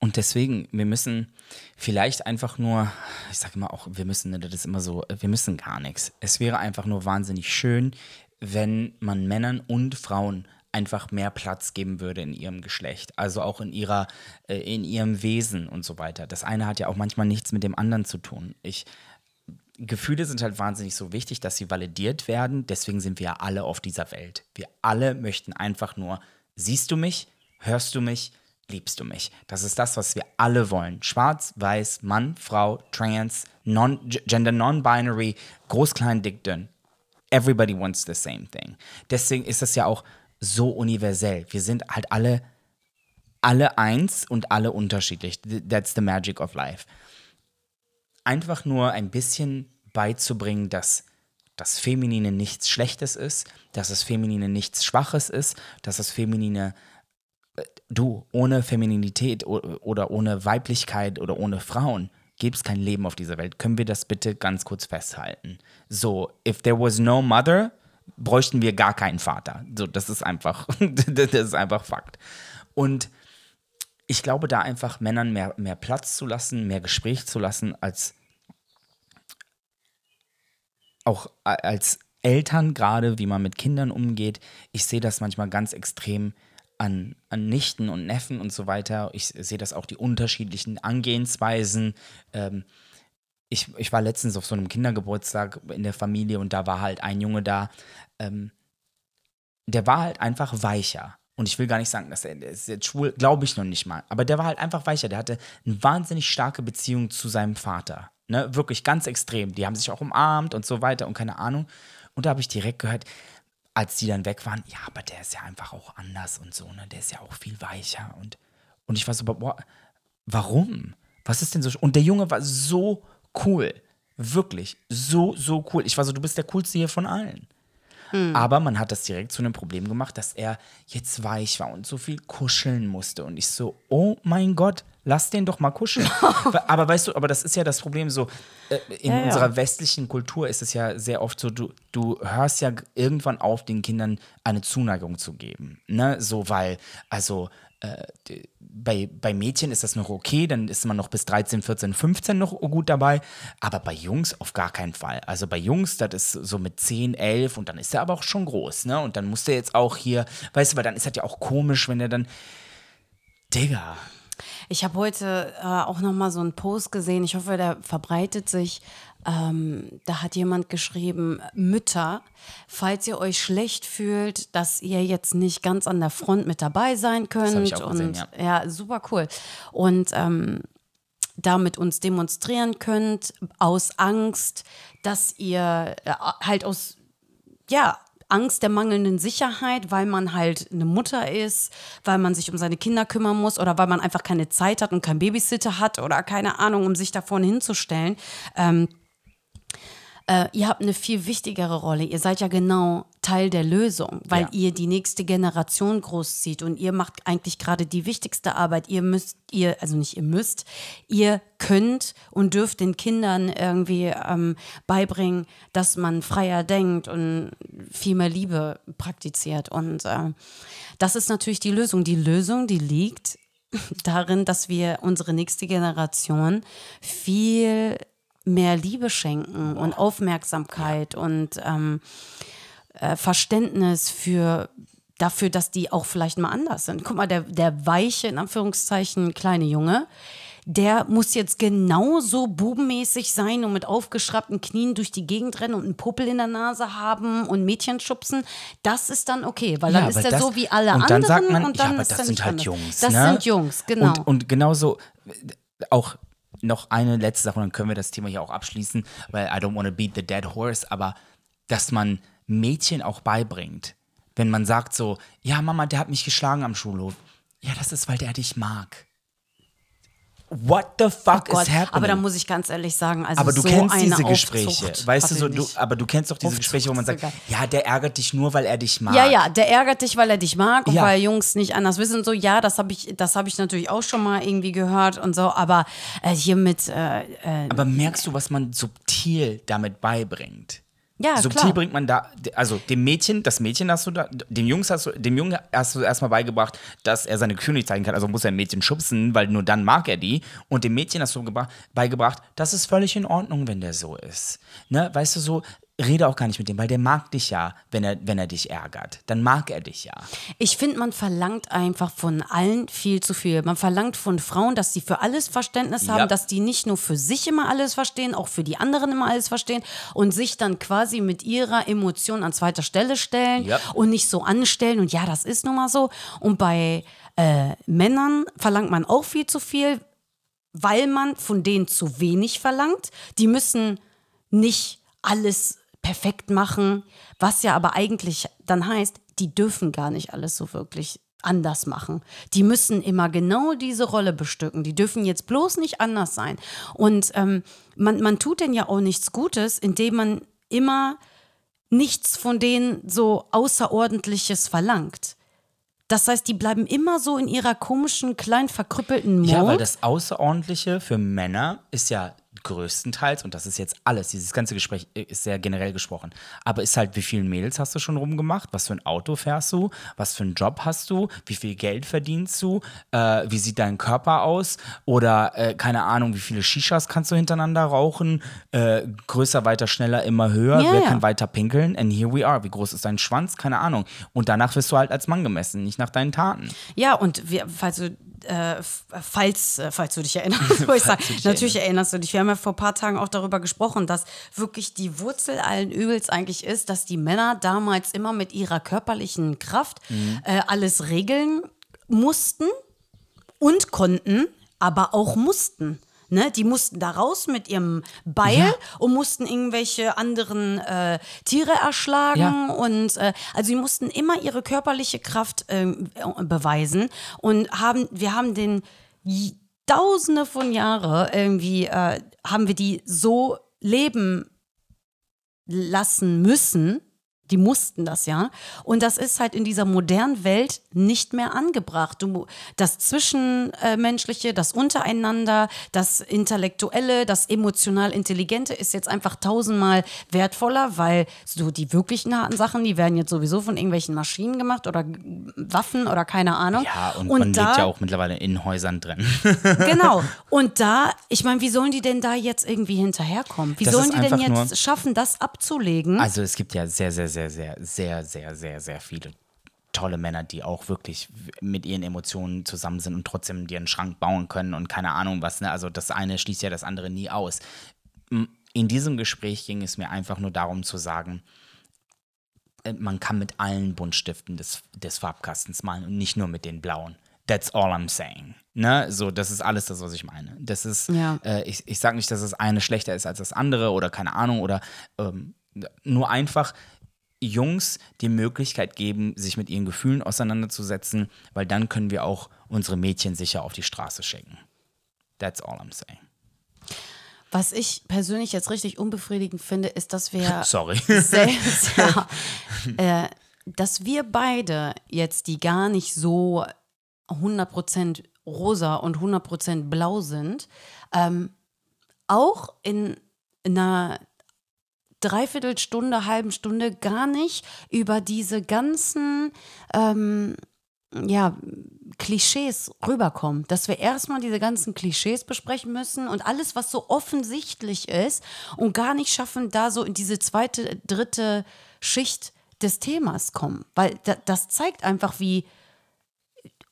Und deswegen, wir müssen vielleicht einfach nur, ich sage immer auch, wir müssen, ne, das ist immer so, wir müssen gar nichts. Es wäre einfach nur wahnsinnig schön, wenn man Männern und Frauen einfach mehr Platz geben würde in ihrem Geschlecht, also auch in ihrer, äh, in ihrem Wesen und so weiter. Das eine hat ja auch manchmal nichts mit dem anderen zu tun. Ich, Gefühle sind halt wahnsinnig so wichtig, dass sie validiert werden. Deswegen sind wir ja alle auf dieser Welt. Wir alle möchten einfach nur, siehst du mich, hörst du mich, liebst du mich. Das ist das, was wir alle wollen. Schwarz, weiß, Mann, Frau, Trans, non, Gender Non-Binary, groß, klein, dick, dünn. Everybody wants the same thing. Deswegen ist das ja auch so universell. Wir sind halt alle, alle eins und alle unterschiedlich. That's the magic of life einfach nur ein bisschen beizubringen, dass das Feminine nichts Schlechtes ist, dass das Feminine nichts Schwaches ist, dass das Feminine, du, ohne Femininität oder ohne Weiblichkeit oder ohne Frauen gäbe es kein Leben auf dieser Welt. Können wir das bitte ganz kurz festhalten? So, if there was no mother, bräuchten wir gar keinen Vater. So, das ist einfach, [laughs] das ist einfach Fakt. Und ich glaube, da einfach Männern mehr, mehr Platz zu lassen, mehr Gespräch zu lassen, als auch als Eltern gerade, wie man mit Kindern umgeht. Ich sehe das manchmal ganz extrem an, an Nichten und Neffen und so weiter. Ich sehe das auch die unterschiedlichen Angehensweisen. Ähm, ich, ich war letztens auf so einem Kindergeburtstag in der Familie und da war halt ein Junge da, ähm, der war halt einfach weicher. Und ich will gar nicht sagen, dass er, ist jetzt schwul, glaube ich noch nicht mal. Aber der war halt einfach weicher. Der hatte eine wahnsinnig starke Beziehung zu seinem Vater. Ne? Wirklich ganz extrem. Die haben sich auch umarmt und so weiter und keine Ahnung. Und da habe ich direkt gehört, als die dann weg waren, ja, aber der ist ja einfach auch anders und so, ne? Der ist ja auch viel weicher. Und, und ich war so, boah, warum? Was ist denn so? Und der Junge war so cool. Wirklich. So, so cool. Ich war so, du bist der coolste hier von allen. Hm. Aber man hat das direkt zu einem Problem gemacht, dass er jetzt weich war und so viel kuscheln musste. Und ich so, oh mein Gott, lass den doch mal kuscheln. [laughs] aber weißt du, aber das ist ja das Problem so, äh, in ja, unserer ja. westlichen Kultur ist es ja sehr oft so, du, du hörst ja irgendwann auf, den Kindern eine Zuneigung zu geben. Ne? So, weil, also äh, bei, bei Mädchen ist das noch okay, dann ist man noch bis 13, 14, 15 noch gut dabei. Aber bei Jungs auf gar keinen Fall. Also bei Jungs, das ist so mit 10, 11 und dann ist er aber auch schon groß, ne? Und dann muss der jetzt auch hier, weißt du, weil dann ist das ja auch komisch, wenn er dann. Digga. Ich habe heute äh, auch noch mal so einen Post gesehen. Ich hoffe, der verbreitet sich. Ähm, da hat jemand geschrieben, Mütter, falls ihr euch schlecht fühlt, dass ihr jetzt nicht ganz an der Front mit dabei sein könnt. Auch gesehen, und ja. ja, super cool. Und ähm, damit uns demonstrieren könnt, aus Angst, dass ihr äh, halt aus, ja, Angst der mangelnden Sicherheit, weil man halt eine Mutter ist, weil man sich um seine Kinder kümmern muss oder weil man einfach keine Zeit hat und keinen Babysitter hat oder keine Ahnung, um sich da vorne hinzustellen. Ähm, äh, ihr habt eine viel wichtigere Rolle. Ihr seid ja genau Teil der Lösung, weil ja. ihr die nächste Generation großzieht und ihr macht eigentlich gerade die wichtigste Arbeit. Ihr müsst, ihr, also nicht ihr müsst, ihr könnt und dürft den Kindern irgendwie ähm, beibringen, dass man freier denkt und viel mehr Liebe praktiziert. Und äh, das ist natürlich die Lösung. Die Lösung, die liegt [laughs] darin, dass wir unsere nächste Generation viel mehr Liebe schenken und Aufmerksamkeit ja. und ähm, äh, Verständnis für dafür, dass die auch vielleicht mal anders sind. Guck mal, der, der weiche, in Anführungszeichen, kleine Junge, der muss jetzt genauso bubenmäßig sein und mit aufgeschraubten Knien durch die Gegend rennen und einen Puppel in der Nase haben und Mädchen schubsen. Das ist dann okay, weil dann ja, ist er so wie alle und dann anderen. Sagt man, und dann ja, aber das sind halt anders. Jungs. Das ne? sind Jungs, genau. Und, und genauso auch noch eine letzte Sache und dann können wir das Thema hier auch abschließen, weil I don't want to beat the dead horse, aber dass man Mädchen auch beibringt, wenn man sagt so, ja Mama, der hat mich geschlagen am Schulhof. Ja, das ist, weil der dich mag. What the fuck oh is happening? Aber da muss ich ganz ehrlich sagen, also aber du so kennst diese Gespräche, weißt du so, du, aber du kennst doch diese Aufzucht Gespräche, wo man sagt, ja, der ärgert dich nur, weil er dich mag. Ja, ja, der ärgert dich, weil er dich mag und ja. weil Jungs nicht anders wissen. So, ja, das habe ich, das ich natürlich auch schon mal irgendwie gehört und so. Aber äh, hier mit. Äh, äh, aber merkst du, was man subtil damit beibringt? Ja, Subtil klar. bringt man da, also dem Mädchen, das Mädchen hast du da, dem Jungs hast du, dem Jungen hast du erstmal beigebracht, dass er seine Gefühle nicht zeigen kann, also muss er ein Mädchen schubsen, weil nur dann mag er die. Und dem Mädchen hast du beigebracht, das ist völlig in Ordnung, wenn der so ist. Ne? Weißt du, so, rede auch gar nicht mit dem, weil der mag dich ja, wenn er, wenn er dich ärgert. Dann mag er dich ja. Ich finde, man verlangt einfach von allen viel zu viel. Man verlangt von Frauen, dass sie für alles Verständnis ja. haben, dass die nicht nur für sich immer alles verstehen, auch für die anderen immer alles verstehen und sich dann quasi mit ihrer Emotion an zweiter Stelle stellen ja. und nicht so anstellen. Und ja, das ist nun mal so. Und bei äh, Männern verlangt man auch viel zu viel, weil man von denen zu wenig verlangt. Die müssen nicht alles perfekt machen, was ja aber eigentlich dann heißt, die dürfen gar nicht alles so wirklich anders machen. Die müssen immer genau diese Rolle bestücken. Die dürfen jetzt bloß nicht anders sein. Und ähm, man, man tut denn ja auch nichts Gutes, indem man immer nichts von denen so Außerordentliches verlangt. Das heißt, die bleiben immer so in ihrer komischen, kleinen, verkrüppelten Mode. Ja, weil das Außerordentliche für Männer ist ja größtenteils, und das ist jetzt alles, dieses ganze Gespräch ist sehr generell gesprochen, aber ist halt, wie viele Mädels hast du schon rumgemacht? Was für ein Auto fährst du? Was für einen Job hast du? Wie viel Geld verdienst du? Äh, wie sieht dein Körper aus? Oder äh, keine Ahnung, wie viele Shishas kannst du hintereinander rauchen? Äh, größer, weiter, schneller, immer höher. Ja, Wer kann weiter pinkeln? And here we are. Wie groß ist dein Schwanz? Keine Ahnung. Und danach wirst du halt als Mann gemessen, nicht nach deinen Taten. Ja, und wir, falls du, äh, f- falls, äh, falls du dich erinnerst, [laughs] wo ich sage, natürlich erinnerst du dich. Wir haben ja vor ein paar Tagen auch darüber gesprochen, dass wirklich die Wurzel allen Übels eigentlich ist, dass die Männer damals immer mit ihrer körperlichen Kraft äh, alles regeln mussten und konnten, aber auch mussten. Ne, die mussten da raus mit ihrem Beil Ja. und mussten irgendwelche anderen äh, Tiere erschlagen Ja. und äh, also sie mussten immer ihre körperliche Kraft äh, beweisen und haben wir haben den Tausende von Jahre irgendwie äh, haben wir die so leben lassen müssen. Die mussten das ja. Und das ist halt in dieser modernen Welt nicht mehr angebracht. Du, das Zwischenmenschliche, das Untereinander, das Intellektuelle, das emotional Intelligente ist jetzt einfach tausendmal wertvoller, weil so die wirklichen harten Sachen, die werden jetzt sowieso von irgendwelchen Maschinen gemacht oder Waffen oder keine Ahnung. Ja, und, und man da, lebt ja auch mittlerweile in Häusern drin. [laughs] Genau. [laughs] Und da, ich meine, wie sollen die denn da jetzt irgendwie hinterherkommen? Wie Das sollen die denn jetzt schaffen, das abzulegen? Also es gibt ja sehr, sehr, sehr, sehr, sehr, sehr, sehr, sehr viele tolle Männer, die auch wirklich mit ihren Emotionen zusammen sind und trotzdem dir einen Schrank bauen können und keine Ahnung was. Ne? Also das eine schließt ja das andere nie aus. In diesem Gespräch ging es mir einfach nur darum zu sagen, äh, man kann mit allen Buntstiften des, des Farbkastens malen und nicht nur mit den blauen. That's all I'm saying. Ne? So, das ist alles das, was ich meine. Das ist, Ja. äh, ich, ich sage nicht, dass das eine schlechter ist als das andere oder keine Ahnung oder ähm, nur einfach Jungs die Möglichkeit geben, sich mit ihren Gefühlen auseinanderzusetzen, weil dann können wir auch unsere Mädchen sicher auf die Straße schicken. That's all I'm saying. Was ich persönlich jetzt richtig unbefriedigend finde, ist, dass wir [laughs] Sorry. selbst, [laughs] ja, äh, dass wir beide jetzt, die gar nicht so 100% rosa und 100% blau sind, ähm, auch in einer Dreiviertelstunde, halben Stunde gar nicht über diese ganzen ähm, ja, Klischees rüberkommen. Dass wir erstmal diese ganzen Klischees besprechen müssen und alles, was so offensichtlich ist und gar nicht schaffen, da so in diese zweite, dritte Schicht des Themas kommen. Weil da, das zeigt einfach, wie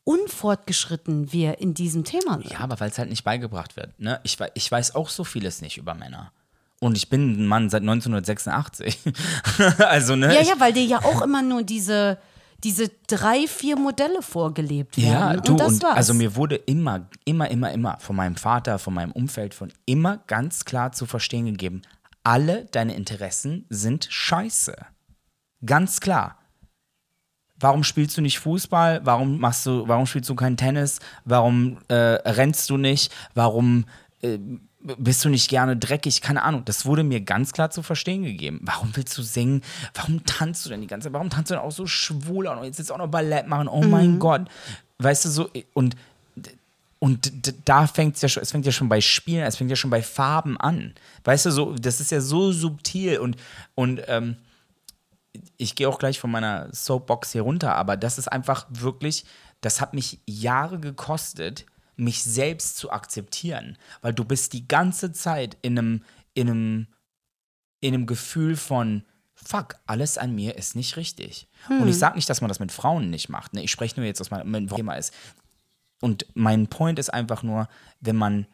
unfortgeschritten wir in diesem Thema sind. Ja, aber weil es halt nicht beigebracht wird. Ne? Ich, ich weiß auch so vieles nicht über Männer. Und ich bin ein Mann seit 1986. [laughs] also, ne? Ja, ja, weil dir ja auch immer nur diese, diese drei, vier Modelle vorgelebt werden. Ja, du, und das und war's. also mir wurde immer, immer, immer, immer von meinem Vater, von meinem Umfeld, von immer ganz klar zu verstehen gegeben, alle deine Interessen sind scheiße. Ganz klar. Warum spielst du nicht Fußball? Warum machst du, warum spielst du kein Tennis? Warum äh, rennst du nicht? Warum äh, bist du nicht gerne dreckig? Keine Ahnung. Das wurde mir ganz klar zu verstehen gegeben. Warum willst du singen? Warum tanzt du denn die ganze Zeit? Warum tanzt du denn auch so schwul und jetzt jetzt auch noch Ballett machen? Oh mein Gott. Weißt du so, und und da fängt es ja schon, es fängt ja schon bei Spielen, es fängt ja schon bei Farben an. Weißt du, so, das ist ja so subtil und, und ähm, ich gehe auch gleich von meiner Soapbox hier runter, aber das ist einfach wirklich, das hat mich Jahre gekostet, mich selbst zu akzeptieren, weil du bist die ganze Zeit in einem, in einem, in einem Gefühl von, fuck, alles an mir ist nicht richtig. Und ich sage nicht, dass man das mit Frauen nicht macht. Ne? Ich spreche nur jetzt aus meinem Thema ist. Und mein Point ist einfach nur, wenn man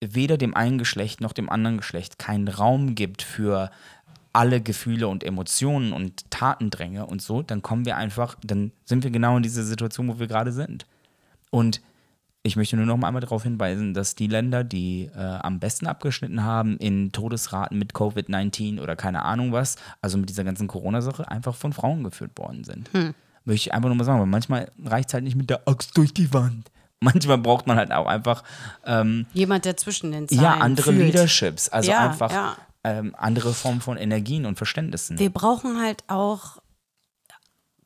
weder dem einen Geschlecht noch dem anderen Geschlecht keinen Raum gibt für alle Gefühle und Emotionen und Tatendränge und so, dann kommen wir einfach, dann sind wir genau in dieser Situation, wo wir gerade sind. Und ich möchte nur noch mal einmal darauf hinweisen, dass die Länder, die äh, am besten abgeschnitten haben in Todesraten mit Covid-19 oder keine Ahnung was, also mit dieser ganzen Corona-Sache, einfach von Frauen geführt worden sind. Möchte ich einfach nur mal sagen, weil manchmal reicht es halt nicht mit der Axt durch die Wand. Manchmal braucht man halt auch einfach ähm, Jemand, der zwischen den Zeilen ja, andere fühlt. Leaderships, also Ja, einfach ja. ähm, andere Formen von Energien und Verständnissen. Wir brauchen halt auch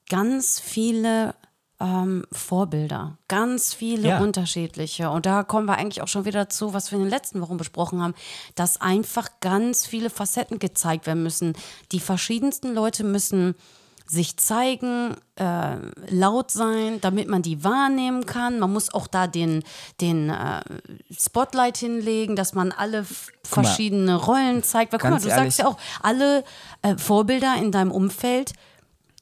ganz viele ähm, Vorbilder. Ganz viele Ja. unterschiedliche. Und da kommen wir eigentlich auch schon wieder dazu, was wir in den letzten Wochen besprochen haben, dass einfach ganz viele Facetten gezeigt werden müssen. Die verschiedensten Leute müssen sich zeigen, äh, laut sein, damit man die wahrnehmen kann. Man muss auch da den, den äh, Spotlight hinlegen, dass man alle verschiedene Rollen zeigt. Weil guck mal, du ehrlich. sagst ja auch, alle äh, Vorbilder in deinem Umfeld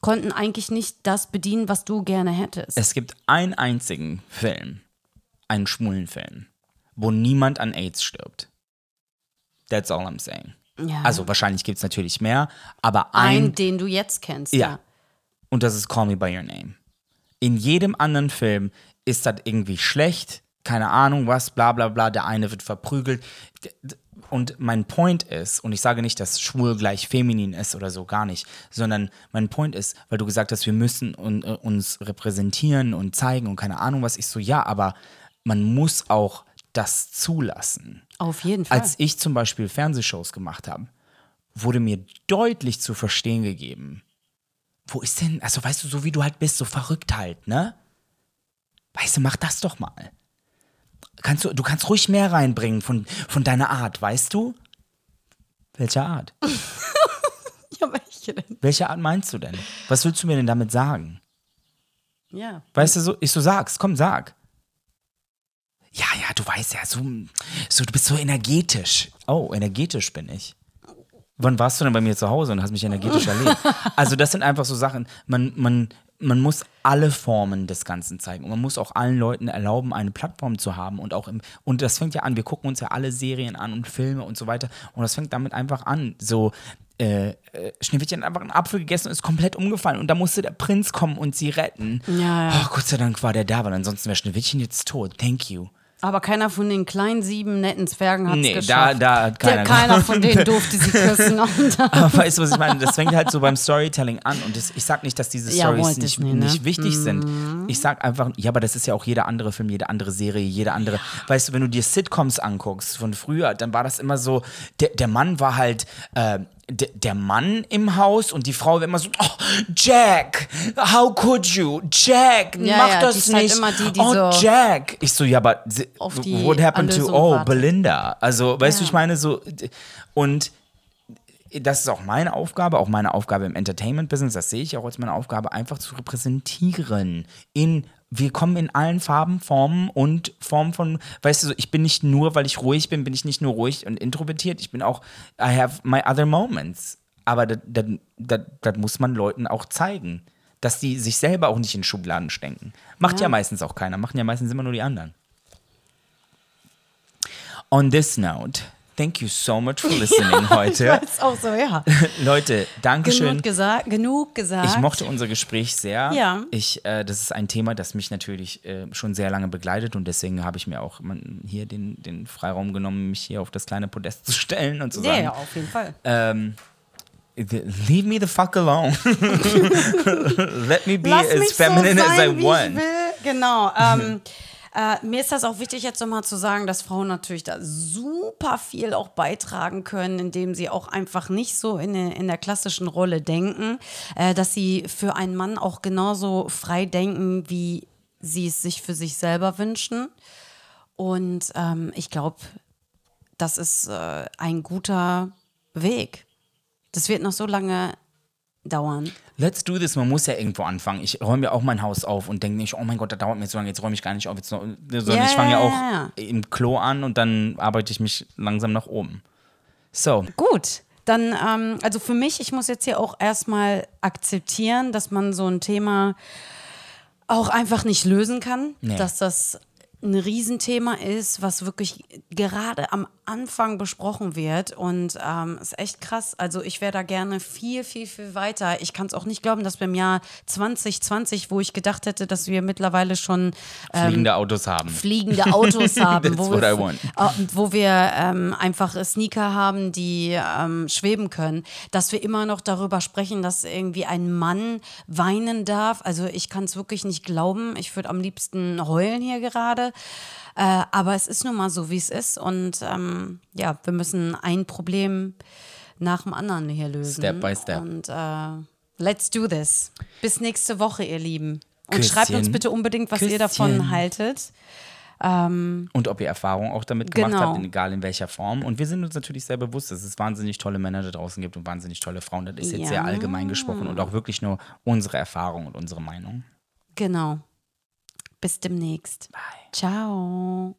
konnten eigentlich nicht das bedienen, was du gerne hättest. Es gibt einen einzigen Film, einen schwulen Film, wo niemand an AIDS stirbt. That's all I'm saying. Ja. Also wahrscheinlich gibt es natürlich mehr, aber ein, ein, den du jetzt kennst. Ja. Ja. und das ist Call Me By Your Name. In jedem anderen Film ist das irgendwie schlecht, keine Ahnung was, bla bla bla, der eine wird verprügelt. Und mein Point ist, und ich sage nicht, dass schwul gleich feminin ist oder so, gar nicht, sondern mein Point ist, weil du gesagt hast, wir müssen un, äh, uns repräsentieren und zeigen und keine Ahnung was, ich so, ja, aber man muss auch das zulassen. Auf jeden Fall. Als ich zum Beispiel Fernsehshows gemacht habe, wurde mir deutlich zu verstehen gegeben, wo ist denn, also weißt du, so wie du halt bist, so verrückt halt, ne? Weißt du, mach das doch mal. Kannst du, du kannst ruhig mehr reinbringen von, von deiner Art, weißt du? Welche Art? [laughs] ja, welche denn? Welche Art meinst du denn? Was willst du mir denn damit sagen? Ja. Weißt du, so, ich so sag's, komm, sag. Ja, ja, du weißt ja, so, so, du bist so energetisch. Oh, energetisch bin ich. Wann warst du denn bei mir zu Hause und hast mich energetisch erlebt? [laughs] Also, das sind einfach so Sachen, man, man, man muss alle Formen des Ganzen zeigen. Und man muss auch allen Leuten erlauben, eine Plattform zu haben. Und auch im, und das fängt ja an, wir gucken uns ja alle Serien an und Filme und so weiter. Und das fängt damit einfach an. So, äh, äh, Schneewittchen hat einfach einen Apfel gegessen und ist komplett umgefallen. Und da musste der Prinz kommen und sie retten. Ja, ja. Oh, Gott sei Dank war der da, weil ansonsten wäre Schneewittchen jetzt tot. Thank you. Aber keiner von den kleinen sieben netten Zwergen hat es Nee, da- geschafft. da hat keiner Der, keiner von denen durfte sie [laughs] küssen. Und, Aber weißt du, was ich meine? Das fängt halt so beim Storytelling an. Und das, ich sag nicht, dass diese Ja, Stories Walt nicht, ne? nicht wichtig sind. Ich sag einfach, ja, aber das ist ja auch jeder andere Film, jede andere Serie, jede andere. Weißt du, wenn du dir Sitcoms anguckst von früher, dann war das immer so, der, der Mann war halt. Äh, der, Mann im Haus und die Frau war immer so, oh, Jack, how could you? Jack, Ja, mach ja, das halt nicht. immer die, die oh, so Jack. Ich so, ja, aber auf die what happened to, Erlösung oh, wartet. Belinda? Also, weißt du, Ja. ich meine so, und das ist auch meine Aufgabe, auch meine Aufgabe im Entertainment-Business, das sehe ich auch als meine Aufgabe, einfach zu repräsentieren. In, wir kommen in allen Farben, Formen und Formen von, weißt du, ich bin nicht nur, weil ich ruhig bin, bin ich nicht nur ruhig und introvertiert, ich bin auch, I have my other moments. Aber das muss man Leuten auch zeigen, dass die sich selber auch nicht in Schubladen stecken. Macht ja, Ja. meistens auch keiner, machen ja meistens immer nur die anderen. On this note, thank you so much for listening [laughs] heute. ist auch so, ja. [laughs] Leute, Dankeschön. Genug, gesa genug gesagt. Ich mochte unser Gespräch sehr. Ja. Ich, äh, das ist ein Thema, das mich natürlich äh, schon sehr lange begleitet und deswegen habe ich mir auch hier den, den Freiraum genommen, mich hier auf das kleine Podest zu stellen und zu ja, sagen, ja, auf jeden Fall. ähm, leave me the fuck alone. [laughs] Let me be Lass as feminine so as sein, I wie want. Ich. Genau. Ähm, äh, mir ist das auch wichtig, jetzt nochmal zu sagen, dass Frauen natürlich da super viel auch beitragen können, indem sie auch einfach nicht so in, der- in der klassischen Rolle denken, äh, dass sie für einen Mann auch genauso frei denken, wie sie es sich für sich selber wünschen. Und ähm, ich glaube, das ist äh, ein guter Weg. Das wird noch so lange dauern. Let's do this. Man muss ja irgendwo anfangen. Ich räume ja auch mein Haus auf und denke nicht, oh mein Gott, das dauert mir so lange, jetzt räume ich gar nicht auf. Jetzt noch, sondern Ja, ich fange ja auch im Klo an und dann arbeite ich mich langsam nach oben. So, Gut, dann, ähm, also für mich, ich muss jetzt hier auch erstmal akzeptieren, dass man so ein Thema auch einfach nicht lösen kann, Nee. dass das ein Riesenthema ist, was wirklich gerade am Anfang besprochen wird und ähm, ist echt krass. Also ich wäre da gerne viel, viel, viel weiter. Ich kann es auch nicht glauben, dass wir im Jahr 2020, wo ich gedacht hätte, dass wir mittlerweile schon fliegende Autos haben. fliegende Autos [laughs] haben, wo what wir, äh, wo wir ähm, einfach Sneaker haben, die ähm, schweben können, dass wir immer noch darüber sprechen, dass irgendwie ein Mann weinen darf. Also ich kann es wirklich nicht glauben. Ich würde am liebsten heulen hier gerade. Äh, aber es ist nun mal so, wie es ist. Und ähm, ja, wir müssen ein Problem nach dem anderen hier lösen. Step by step. Und äh, let's do this. Bis nächste Woche, ihr Lieben. Und schreibt uns Küsschen. bitte unbedingt, was ihr Küsschen. davon haltet. Und ob ihr Erfahrung auch damit gemacht Genau. habt, egal in welcher Form. Und wir sind uns natürlich sehr bewusst, dass es wahnsinnig tolle Männer da draußen gibt und wahnsinnig tolle Frauen. Das ist jetzt Ja. sehr allgemein gesprochen und auch wirklich nur unsere Erfahrung und unsere Meinung. Genau. Bis demnächst. Bye. Ciao.